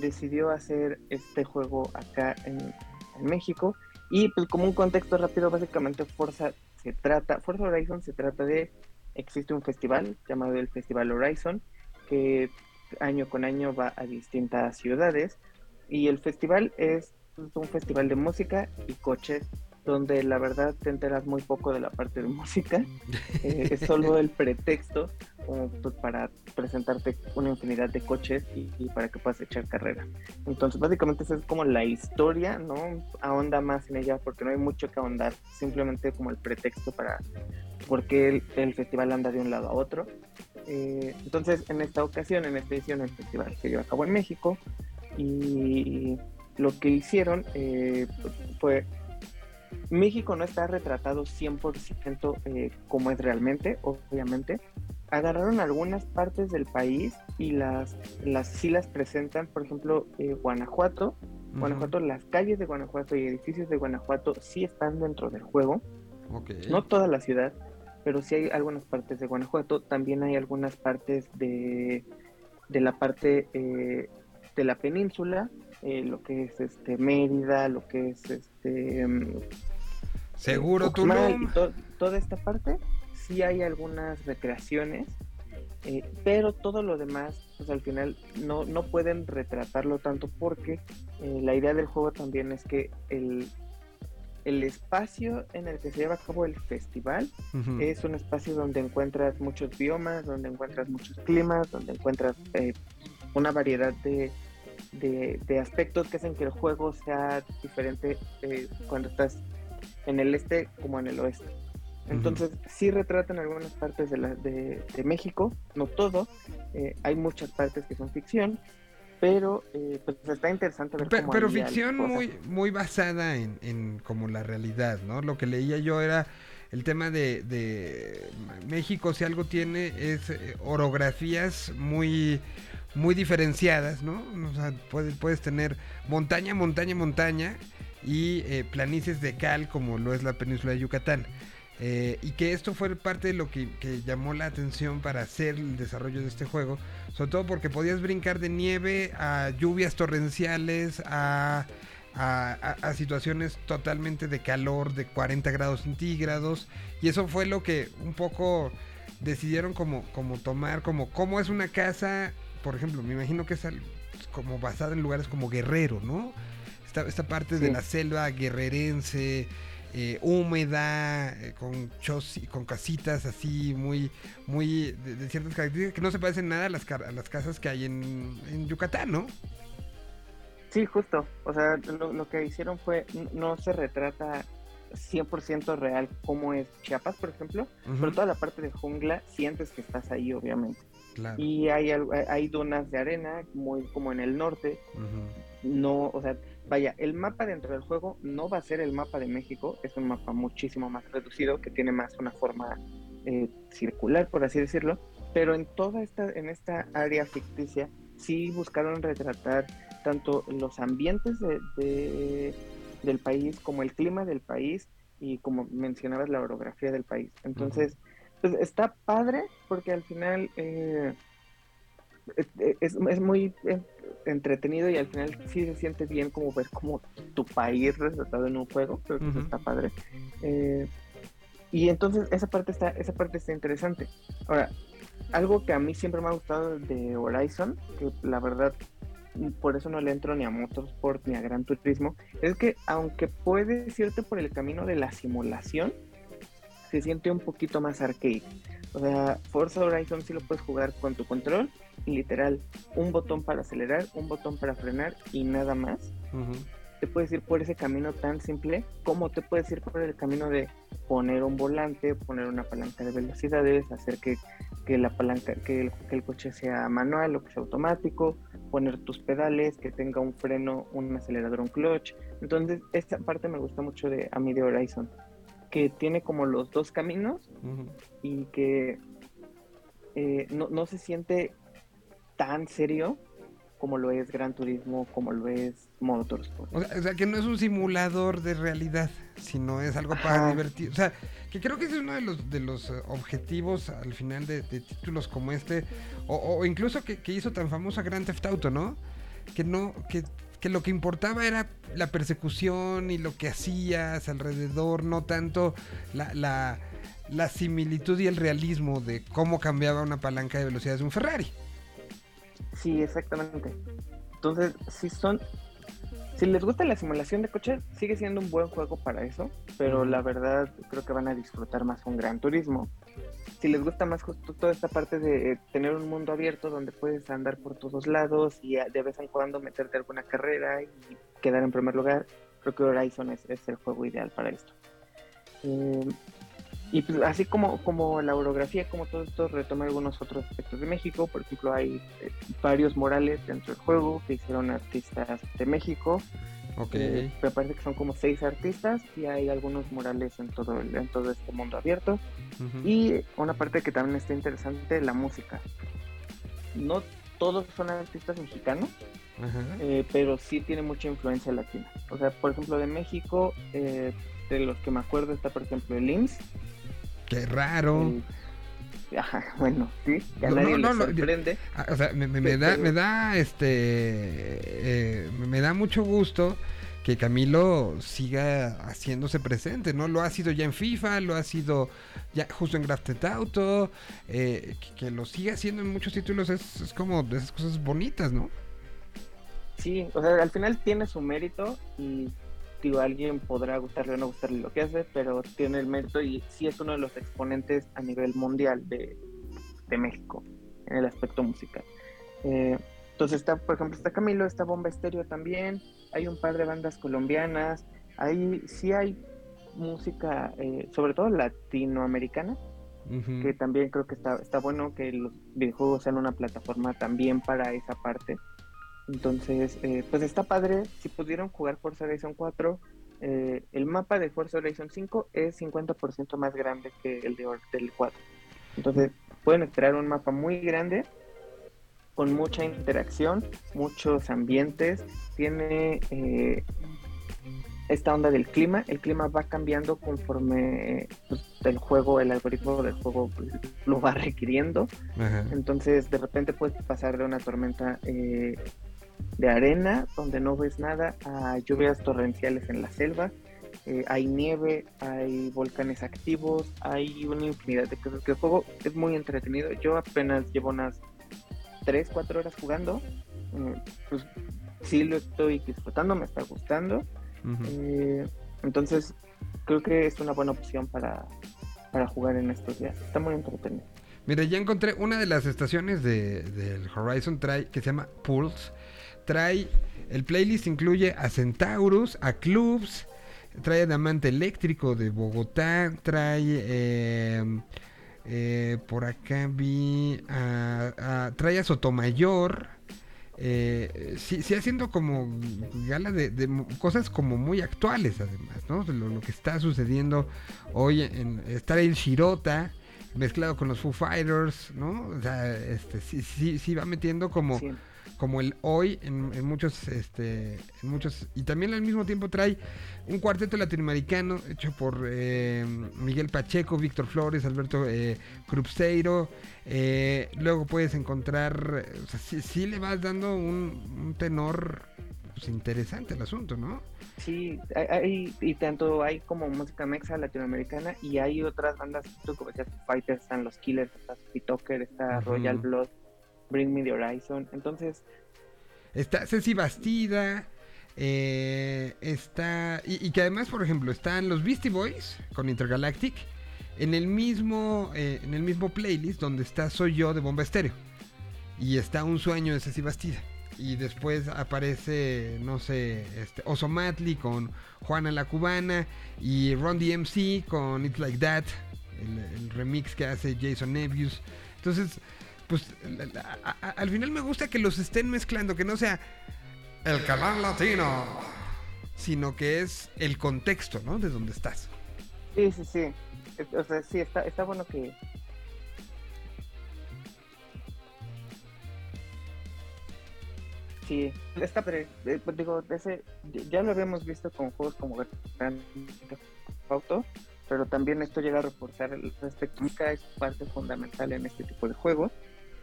decidió hacer este juego acá en, en México. Y pues como un contexto rápido, básicamente Forza se trata, Forza Horizon se trata de, existe un festival llamado el Festival Horizon, que año con año va a distintas ciudades. Y el festival es un festival de música y coches, donde la verdad te enteras muy poco de la parte de música. *laughs* Eh, es solo el pretexto como, pues, para presentarte una infinidad de coches y, y para que puedas echar carrera. Entonces, básicamente esa es como la historia, ¿no? Ahonda más en ella porque no hay mucho que ahondar, simplemente como el pretexto para por qué el, el festival anda de un lado a otro. Eh, entonces, en esta ocasión, en esta edición, el festival se lleva a cabo en México y lo que hicieron eh, fue México no está retratado 100% eh, como es realmente, obviamente. Agarraron algunas partes del país y las, las sí las presentan, por ejemplo, eh, Guanajuato. Guanajuato, las calles de Guanajuato y edificios de Guanajuato sí están dentro del juego. Ok. No toda la ciudad, pero sí hay algunas partes de Guanajuato. También hay algunas partes de, de la parte eh, de la península, eh, lo que es este Mérida, lo que es este mm, Seguro tú y to- toda esta parte, sí hay algunas recreaciones, eh, pero todo lo demás, pues al final no, no pueden retratarlo tanto porque eh, la idea del juego también es que el, el espacio en el que se lleva a cabo el festival es un espacio donde encuentras muchos biomas, donde encuentras muchos climas, donde encuentras eh, una variedad de, de, de aspectos que hacen que el juego sea diferente eh, cuando estás en el este como en el oeste. Entonces, sí retratan algunas partes de, la, de, de México, no todo. eh, hay muchas partes que son ficción, pero eh, pues está interesante ver Pe- cómo pero ficción muy, muy basada en, en como la realidad, ¿no? Lo que leía yo era el tema de, de México, si algo tiene, es eh, orografías muy, muy diferenciadas, ¿no? O sea, puedes, tener montaña, montaña, montaña y eh, planicies de cal como lo es la península de Yucatán. Eh, y que esto fue parte de lo que, llamó la atención para hacer el desarrollo de este juego, sobre todo porque podías brincar de nieve a lluvias torrenciales, a- a situaciones totalmente de calor de 40 grados centígrados, y eso fue lo que un poco decidieron como, como tomar, como cómo es una casa, por ejemplo, me imagino que es como basada en lugares como Guerrero, ¿no? Esta, esta parte de Sí. la selva guerrerense, eh, húmeda, eh, con chos con casitas así muy, muy de, de ciertas características que no se parecen nada a las, a las casas que hay en, en Yucatán, ¿no? Sí, justo. O sea, lo, lo que hicieron fue, no se retrata 100% real como es Chiapas, por ejemplo, pero toda la parte de jungla sientes que estás ahí, obviamente. Claro. Y hay, al- hay dunas de arena, muy como en el norte. No, o sea, vaya, el mapa dentro del juego no va a ser el mapa de México, es un mapa muchísimo más reducido, que tiene más una forma eh, circular, por así decirlo, pero en toda esta, en esta área ficticia, sí buscaron retratar tanto los ambientes de, de- del país como el clima del país y como mencionabas la orografía del país. Entonces, pues, está padre porque al final eh, es, muy entretenido y al final sí se siente bien como ver como tu país retratado en un juego, eso Ujú. está padre. Eh, y entonces esa parte está, esa parte está interesante. Ahora, algo que a mí siempre me ha gustado de Horizon, que la verdad por eso no le entro ni a Motorsport ni a Gran Turismo, es que aunque puedes irte por el camino de la simulación, se siente un poquito más arcade. O sea, Forza Horizon sí lo puedes jugar con tu control, y literal, un botón para acelerar, un botón para frenar y nada más. Te puedes ir por ese camino tan simple como te puedes ir por el camino de poner un volante, poner una palanca de velocidades, hacer que, que la palanca, que el, que el coche sea manual o que sea automático, poner tus pedales, que tenga un freno, un acelerador, un clutch. Entonces, esta parte me gusta mucho de a mí de Horizon, que tiene como los dos caminos y que eh, no, no se siente tan serio como lo es Gran Turismo, como lo es Motorsport. O sea, o sea, que no es un simulador de realidad, sino es algo para Ajá. divertir. O sea, que creo que ese es uno de los, de los eh, objetivos al final de, de títulos como este, o, o incluso que, que hizo tan famosa Grand Theft Auto, ¿no? Que no, que, que lo que importaba era la persecución y lo que hacías alrededor, no tanto la, la, la similitud y el realismo de cómo cambiaba una palanca de velocidades de un Ferrari. Sí, exactamente. Entonces, si son, si les gusta la simulación de coche, sigue siendo un buen juego para eso, pero la verdad creo que van a disfrutar más un Gran Turismo. Si les gusta más justo toda esta parte de eh, tener un mundo abierto donde puedes andar por todos lados y eh, de vez en cuando meterte alguna carrera y quedar en primer lugar, creo que Horizon es, es el juego ideal para esto. Eh, y pues así como, como la orografía, como todo esto, retoma algunos otros aspectos de México. Por ejemplo, hay eh, varios murales dentro del juego que hicieron artistas de México. Ok. Eh, me parece que son como seis artistas y hay algunos murales en todo, el- en todo este mundo abierto. Y una parte que también está interesante, la música. No todos son artistas mexicanos, eh, pero sí tiene mucha influencia latina. O sea, por ejemplo, de México, eh, de los que me acuerdo está, por ejemplo, el IMSS. Qué raro. el- Ajá, bueno, sí, ya No, nadie no, no, sorprende. Ah, O sea, me, me- me da, me da, este, eh, me da mucho gusto que Camilo siga haciéndose presente, ¿no? Lo ha sido ya en FIFA, lo ha sido ya justo en Grand Theft Auto, eh, que, que lo siga haciendo en muchos títulos es, es como de esas cosas bonitas, ¿no? Sí, o sea, al final tiene su mérito y digo, a alguien podrá gustarle o no gustarle lo que hace, pero tiene el mérito y sí es uno de los exponentes a nivel mundial de, de México en el aspecto musical. Eh, entonces está, por ejemplo, está Camilo, está Bomba Estéreo también, hay un par de bandas colombianas, hay, sí hay música, eh, sobre todo latinoamericana, que también creo que está, está bueno que los videojuegos sean una plataforma también para esa parte. Entonces, eh, pues está padre. Si pudieron jugar Forza Horizon 4, eh, el mapa de Forza Horizon 5 es 50% más grande que el de, del 4. Entonces, pueden esperar un mapa muy grande, con mucha interacción, muchos ambientes. Tiene eh, esta onda del clima. El clima va cambiando conforme pues, el juego, el algoritmo del juego pues, lo va *laughs* requiriendo. Ajá. Entonces, de repente puedes pasar de una tormenta eh, de arena, donde no ves nada, a lluvias torrenciales en la selva. Eh, hay nieve, hay volcanes activos, hay una infinidad de cosas. Que el juego es muy entretenido. Yo apenas llevo unas 3, 4 horas jugando. Eh, pues sí lo estoy disfrutando, me está gustando. Eh, entonces, creo que es una buena opción para, para jugar en estos días. Está muy entretenido. Mira, ya encontré una de las estaciones de, del Horizon trae, que se llama Pulse. Trae El playlist incluye a Centaurus, a Clubs, trae a Diamante Eléctrico de Bogotá, trae eh, eh, por acá vi a, trae a Sotomayor. Eh, sí, sí haciendo como gala de, cosas como muy actuales además, ¿no? Lo, lo que está sucediendo hoy en estar el Shirota mezclado con los Foo Fighters, ¿no? O sea, este sí, sí, sí va metiendo como. Como el hoy en, en muchos este en muchos y también al mismo tiempo trae un cuarteto latinoamericano hecho por eh, Miguel Pacheco, Víctor Flores, Alberto eh, Cruzeiro. eh, luego puedes encontrar, o sea, sí, sí le vas dando un, un tenor pues, interesante al asunto, ¿no? Sí, hay, y tanto hay como música mexa latinoamericana y hay otras bandas, tú como decías, Fighters, están los Killers, está Sophie Tucker, está. Royal Blood, Bring Me the Horizon, entonces Está Ceci Bastida. eh, está. Y, que además, por ejemplo, están los Beastie Boys con Intergalactic. En el mismo. eh, en el mismo playlist donde está Soy Yo de Bomba Estéreo. Y está Un Sueño de Ceci Bastida. Y después aparece, no sé, este, Oso Matley con Juana la Cubana. Y Ron DMC con It's Like That. El, remix que hace Jason Nebius. Entonces, pues la- la- a- a- al final me gusta que los estén mezclando, que no sea el canal latino, sino que es el contexto, ¿no? De donde estás. sí, sí, sí, o sea, sí, está, está bueno que... Sí, está, pero eh, pues digo, ese, ya lo habíamos visto con juegos como Grand Theft Auto, pero también esto llega a reforzar el música es parte fundamental en este tipo de juegos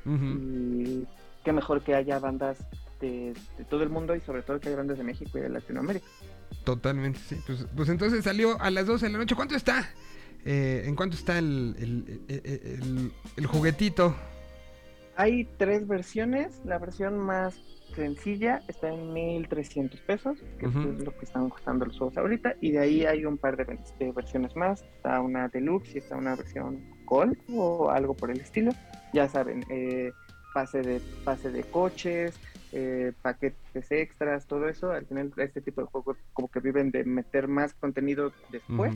Y qué mejor que haya bandas de, de todo el mundo y sobre todo que haya bandas de México y de Latinoamérica. Totalmente, sí. Pues, pues entonces salió a las 12 de la noche. ¿Cuánto está? Eh, ¿En cuánto está el, el- el- el- el juguetito? Hay tres versiones, la versión más sencilla está en 1300 pesos, que es lo que están costando los juegos ahorita, y de ahí hay un par de versiones más, está una deluxe y está una versión gold o algo por el estilo. Ya saben, eh, pase de pase de coches, eh, paquetes extras, todo eso. Al final este tipo de juegos como que viven de meter más contenido después.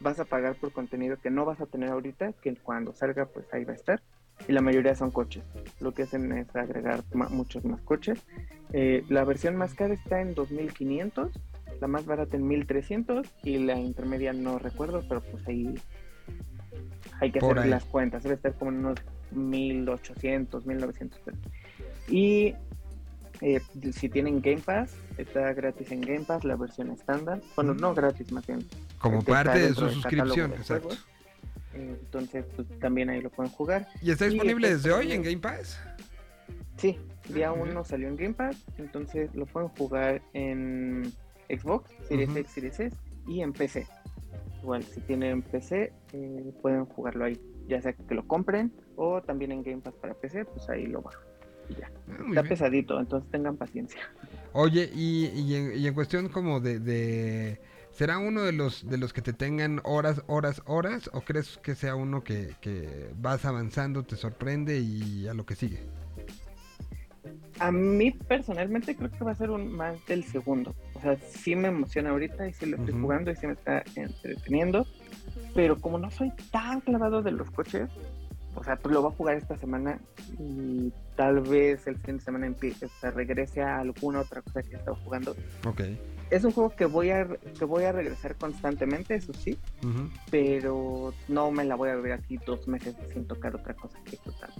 Vas a pagar por contenido que no vas a tener ahorita, que cuando salga pues ahí va a estar. Y la mayoría son coches. Lo que hacen es agregar muchos más coches. Eh, la versión más cara está en 2500, la más barata en 1300 y la intermedia no recuerdo, pero pues ahí hay que Por hacer ahí. las cuentas. Debe estar como en unos 1800, 1900 pesos. Y eh, si tienen Game Pass, está gratis en Game Pass la versión estándar. Bueno, no gratis más bien. Como está parte de su suscripción, de exacto. juegos. Entonces, pues, también ahí lo pueden jugar. ¿Y está disponible desde hoy en Game Pass? Sí, día Ujú. 1 salió en Game Pass, entonces lo pueden jugar en Xbox, Series. X, Series S y en PC. Igual, si tienen PC, eh, pueden jugarlo ahí, ya sea que lo compren o también en Game Pass para PC, pues ahí lo bajan. Y ya. Ah, Está bien. pesadito, entonces tengan paciencia. Oye, y, y en, y en cuestión como de, de- ¿Será uno de los de los que te tengan horas, horas, horas? ¿O crees que sea uno que, que vas avanzando, te sorprende y a lo que sigue? A mí personalmente creo que va a ser un más del segundo. O sea, sí me emociona ahorita y sí lo estoy jugando y sí me está entreteniendo. Pero como no soy tan clavado de los coches, o sea, pues lo voy a jugar esta semana y tal vez el fin de semana empiece, o sea, regrese a alguna otra cosa que he estado jugando. Ok. Es un juego que voy a que voy a regresar constantemente, eso sí, pero no me la voy a ver aquí dos meses sin tocar otra cosa que total.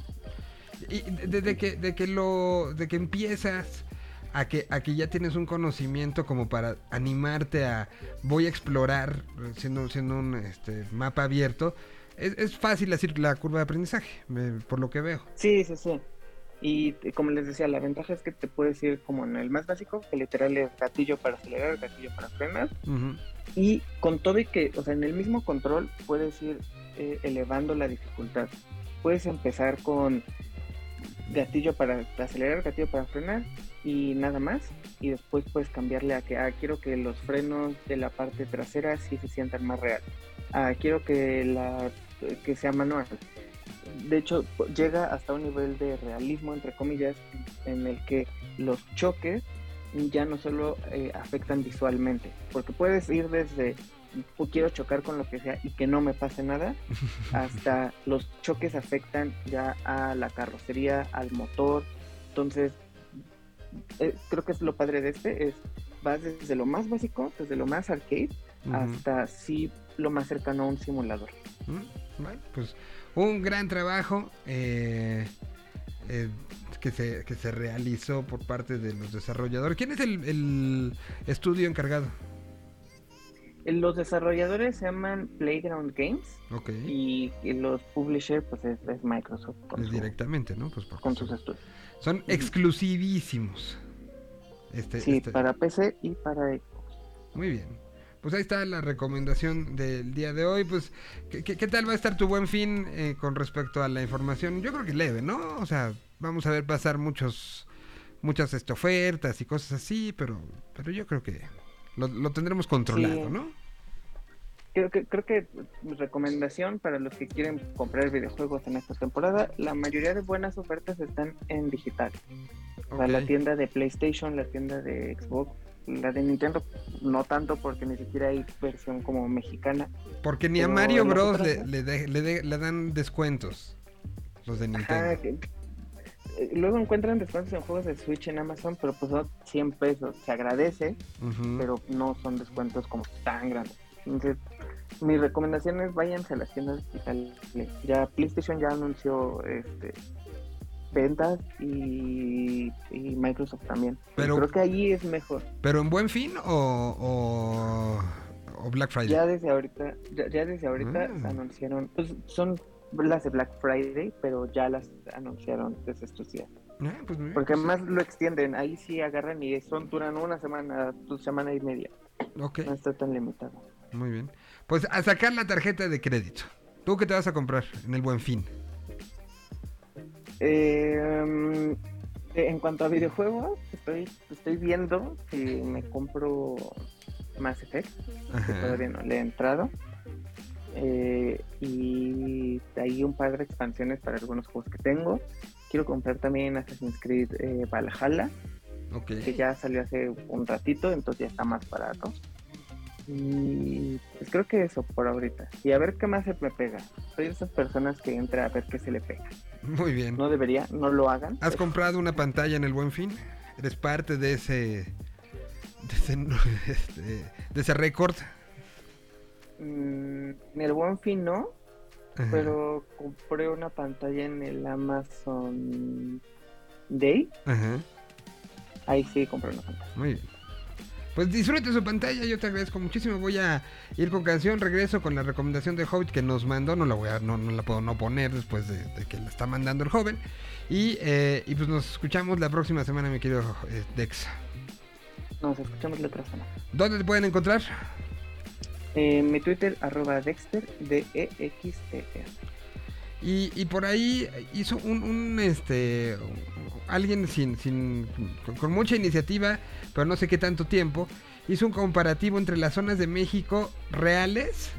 Y desde que, de que lo, de que empiezas a que, a que ya tienes un conocimiento como para animarte a voy a explorar, siendo, siendo un este, mapa abierto, es, es fácil decir la curva de aprendizaje, me- por lo que veo. Sí, sí, sí. Y eh, como les decía, la ventaja es que te puedes ir como en el más básico, que literal es gatillo para acelerar, gatillo para frenar. Y con todo y que, o sea, en el mismo control puedes ir eh, elevando la dificultad. Puedes empezar con gatillo para acelerar, gatillo para frenar y nada más. Y después puedes cambiarle a que, ah, quiero que los frenos de la parte trasera sí se sientan más real. Ah, quiero que, la, que sea manual. De hecho, llega hasta un nivel de realismo, entre comillas, en el que los choques ya no solo eh, afectan visualmente, porque puedes ir desde "Oh, quiero chocar con lo que sea y que no me pase nada, *laughs* hasta los choques afectan ya a la carrocería, al motor. Entonces, eh, creo que es lo padre de este, es vas desde lo más básico, desde lo más arcade, hasta sí lo más cercano a un simulador. Mm, Bueno, pues un gran trabajo eh, eh, que, se, que se realizó por parte de los desarrolladores. ¿Quién es el, el estudio encargado? Eh, Los desarrolladores se llaman Playground Games Ok. y, los publishers pues es, es Microsoft con, Es su- directamente, ¿no? Pues con sus estudios. son exclusivísimos. Este, Sí, este- para PC y para Xbox. Muy bien. Pues ahí está la recomendación del día de hoy. Pues, ¿qué, qué- qué tal va a estar tu buen fin eh, con respecto a la información? Yo creo que leve, ¿no? O sea, vamos a ver pasar muchos, muchas este, ofertas y cosas así, pero, pero yo creo que lo, lo tendremos controlado, Sí. ¿no? Creo que, creo que recomendación para los que quieren comprar videojuegos en esta temporada, la mayoría de buenas ofertas están en digital. O sea, la tienda de PlayStation, la tienda de Xbox, la de Nintendo, no tanto porque ni siquiera hay versión como mexicana. Porque ni a Mario Bros. le, le de- le de- le dan descuentos. Los de Nintendo. Ajá, que- eh, luego encuentran descuentos en juegos de Switch en Amazon, pero pues son 100 pesos. Se agradece, pero no son descuentos como tan grandes. Entonces, mi recomendación es váyanse a las tiendas digitales. Ya PlayStation ya anunció este ventas y, y Microsoft también. Pero- creo que ahí es mejor. ¿Pero en buen fin o, o, o Black Friday? Ya desde ahorita, ya, ya desde ahorita Ah. anunciaron, pues son las de Black Friday, pero ya las anunciaron desde estos días. Ah, pues Porque pues, más lo extienden, ahí sí agarran y son duran una semana, tu semana y media. No está tan limitado. muy bien. Pues a sacar la tarjeta de crédito. ¿Tú qué te vas a comprar en el buen fin? Eh, en cuanto a videojuegos, estoy, estoy viendo si me compro Mass Effect, que todavía no le he entrado. Eh, y hay un par de expansiones para algunos juegos que tengo. Quiero comprar también Assassin's Creed eh, Valhalla, que ya salió hace un ratito, entonces ya está más barato. Y pues creo que eso por ahorita. Y a ver qué más se me pega. Soy de esas personas que entra a ver qué se le pega. Muy bien. No debería, no lo hagan. ¿Has pero- comprado una pantalla en el buen fin? ¿Eres parte de ese. de ese, *laughs* este, de ese récord? Mm, en el buen fin no, Ajá. pero compré una pantalla en el Amazon Day. Ajá. Ahí sí compré una pantalla. Muy bien. Pues disfrute su pantalla, yo te agradezco muchísimo. Voy a ir con canción, regreso con la recomendación de Hobbit que nos mandó. No la voy a, no, no la puedo no poner después de, de que la está mandando el joven. Y, eh, y pues nos escuchamos la próxima semana, mi querido eh, Dex. Nos escuchamos la otra semana. ¿Dónde te pueden encontrar? En mi Twitter, arroba Dexter, E D-E-X-T-E. Y, y por ahí hizo un, un, este alguien sin, sin con, mucha iniciativa, pero no sé qué tanto tiempo, hizo un comparativo entre las zonas de México reales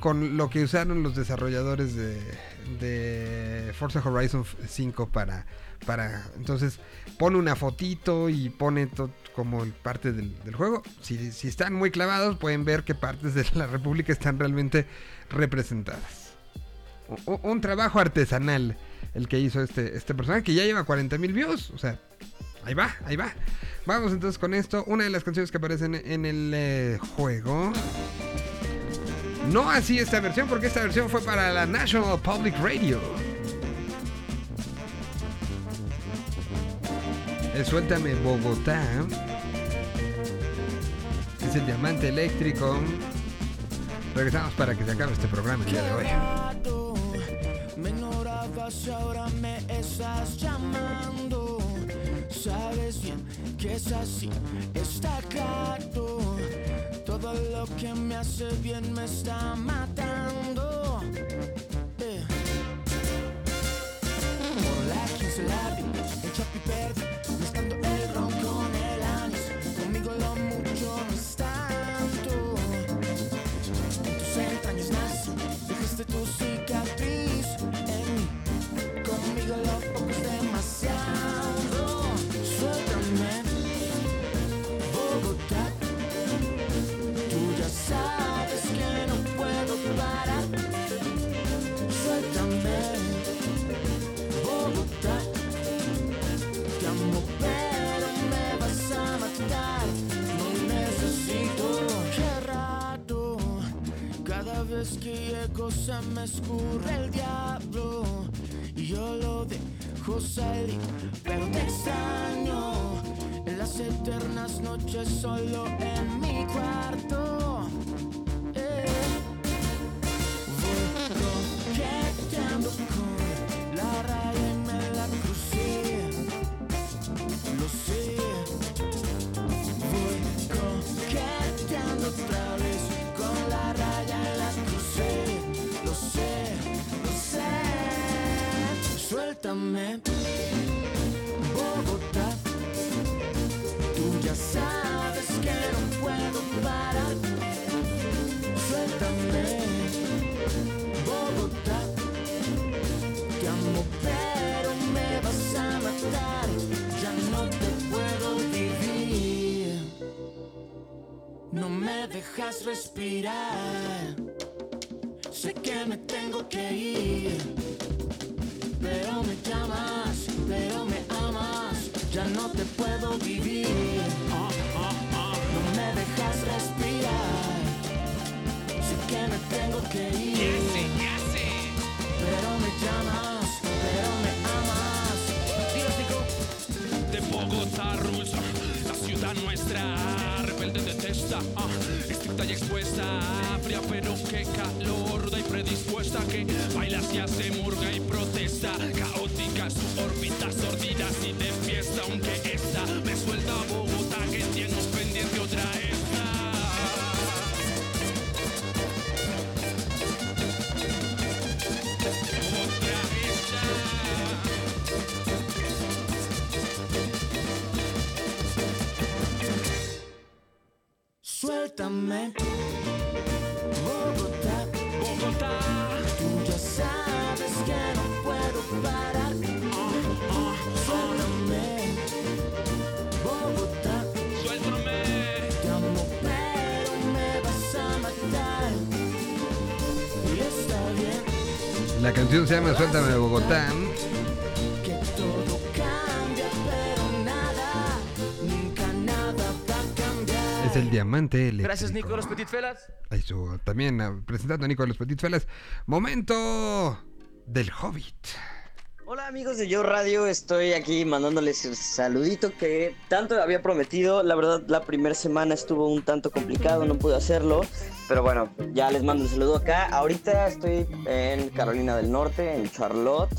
con lo que usaron los desarrolladores de, Forza Horizon 5 para para entonces pone una fotito y pone to- como parte del, del juego. Si, si están muy clavados pueden ver qué partes de la República están realmente representadas un trabajo artesanal el que hizo este, este personaje que ya lleva 40 mil views. O sea, ahí va, ahí va. Vamos entonces con esto. Una de las canciones que aparecen en el eh, juego. No así esta versión, porque esta versión fue para la National Public Radio. Suéltame Bogotá. Es el diamante eléctrico. Regresamos para que se acabe este programa el día de hoy. Y ahora me estás llamando. Sabes bien que es así, está claro. Todo lo que me hace bien me está matando. Eh. Por la 15 la vi, en Chapi mezclando el ron con el anís. Conmigo lo mucho no es tanto. En tus entrañas nací, dejaste tu cicatriz se me escurre el diablo y yo lo dejo salir, pero te extraño en las eternas noches solo en mi cuarto. Eh. Voy coqueteando con la raya y me la crucé, lo sé. Voy coqueteando otra vez Suéltame, Bogotá. Tú ya sabes que no puedo parar. Suéltame, Bogotá. Te amo, pero me vas a matar. Ya no te puedo vivir. No me dejas respirar. Sé que me tengo que ir. Pero me llamas, pero me amas. Ya no te puedo vivir. No me dejas respirar. Sé que me tengo que ir. Pero me llamas, pero me amas. de Bogotá, Rules, nuestra, rebelde detesta, ah, estricta y expuesta, fría pero qué calor, da y predispuesta que baila y hace murga y protesta, caótica su órbita, sordida y de fiesta, aunque esta me suelta Bogotá que tiene pendiente otra esta. Suéltame, Bogotá. Bogotá. Tú ya sabes que no puedo parar. Suéltame, Bogotá. Suéltame. Te amo, pero me vas a matar. Y está bien La canción se llama Suéltame de Bogotá. El diamante eléctrico. Gracias, Nico, los Petit Felas. Ahí estuvo también ah, presentando a Nico de los Petit Felas. Momento del Hobbit. Hola amigos de Yo Radio, estoy aquí mandándoles el saludito que tanto había prometido. La verdad, la primera semana estuvo un tanto complicado, no pude hacerlo. Pero bueno, ya les mando el saludo acá. Ahorita estoy en Carolina del Norte, en Charlotte.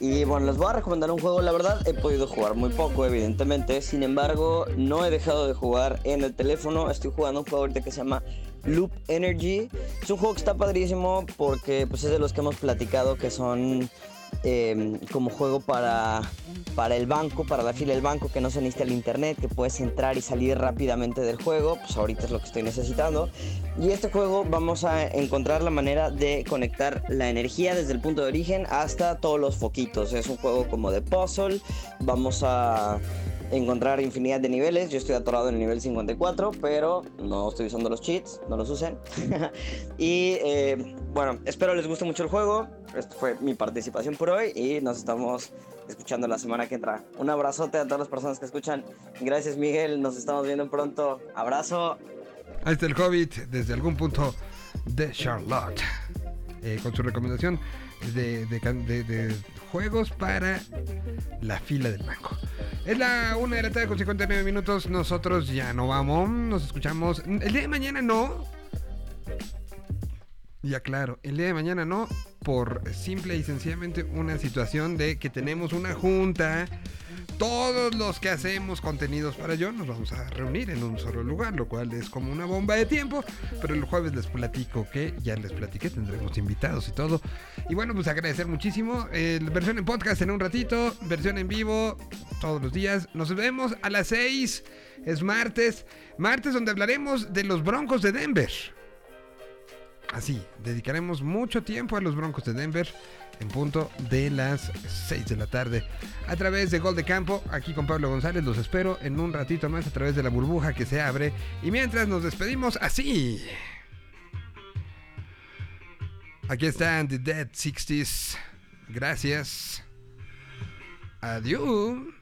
Y bueno, les voy a recomendar un juego. La verdad, he podido jugar muy poco, evidentemente. Sin embargo, no he dejado de jugar en el teléfono. Estoy jugando un juego ahorita que se llama Loop Energy. Es un juego que está padrísimo porque pues, es de los que hemos platicado que son eh, como juego para, para el banco, para la fila del banco, que no se necesita el internet, que puedes entrar y salir rápidamente del juego, pues ahorita es lo que estoy necesitando. Y este juego vamos a encontrar la manera de conectar la energía desde el punto de origen hasta todos los foquitos. Es un juego como de puzzle, vamos a encontrar infinidad de niveles. Yo estoy atorado en el nivel 54, pero no estoy usando los cheats, no los usen. *laughs* y eh, bueno, espero les guste mucho el juego. Esta fue mi participación por hoy y nos estamos escuchando la semana que entra. Un abrazote a todas las personas que escuchan. Gracias Miguel, nos estamos viendo pronto. Abrazo. Ahí está el Hobbit desde algún punto de Charlotte. Eh, con su recomendación de juegos para la fila del banco. Es la una de la tarde con 59 minutos. Nosotros ya no vamos. Nos escuchamos. El día de mañana no. Ya claro, el día de mañana no. Por simple y sencillamente una situación de que tenemos una junta. Todos los que hacemos contenidos para yo nos vamos a reunir en un solo lugar, lo cual es como una bomba de tiempo. Pero el jueves les platico que ya les platiqué, tendremos invitados y todo. Y bueno, pues agradecer muchísimo. Eh, versión en podcast en un ratito, versión en vivo todos los días. Nos vemos a las 6. Es martes. Martes donde hablaremos de los Broncos de Denver. Así, dedicaremos mucho tiempo a los Broncos de Denver en punto de las 6 de la tarde. A través de Gol de Campo, aquí con Pablo González, los espero en un ratito más a través de la burbuja que se abre. Y mientras nos despedimos así. Aquí están The Dead 60s. Gracias. Adiós.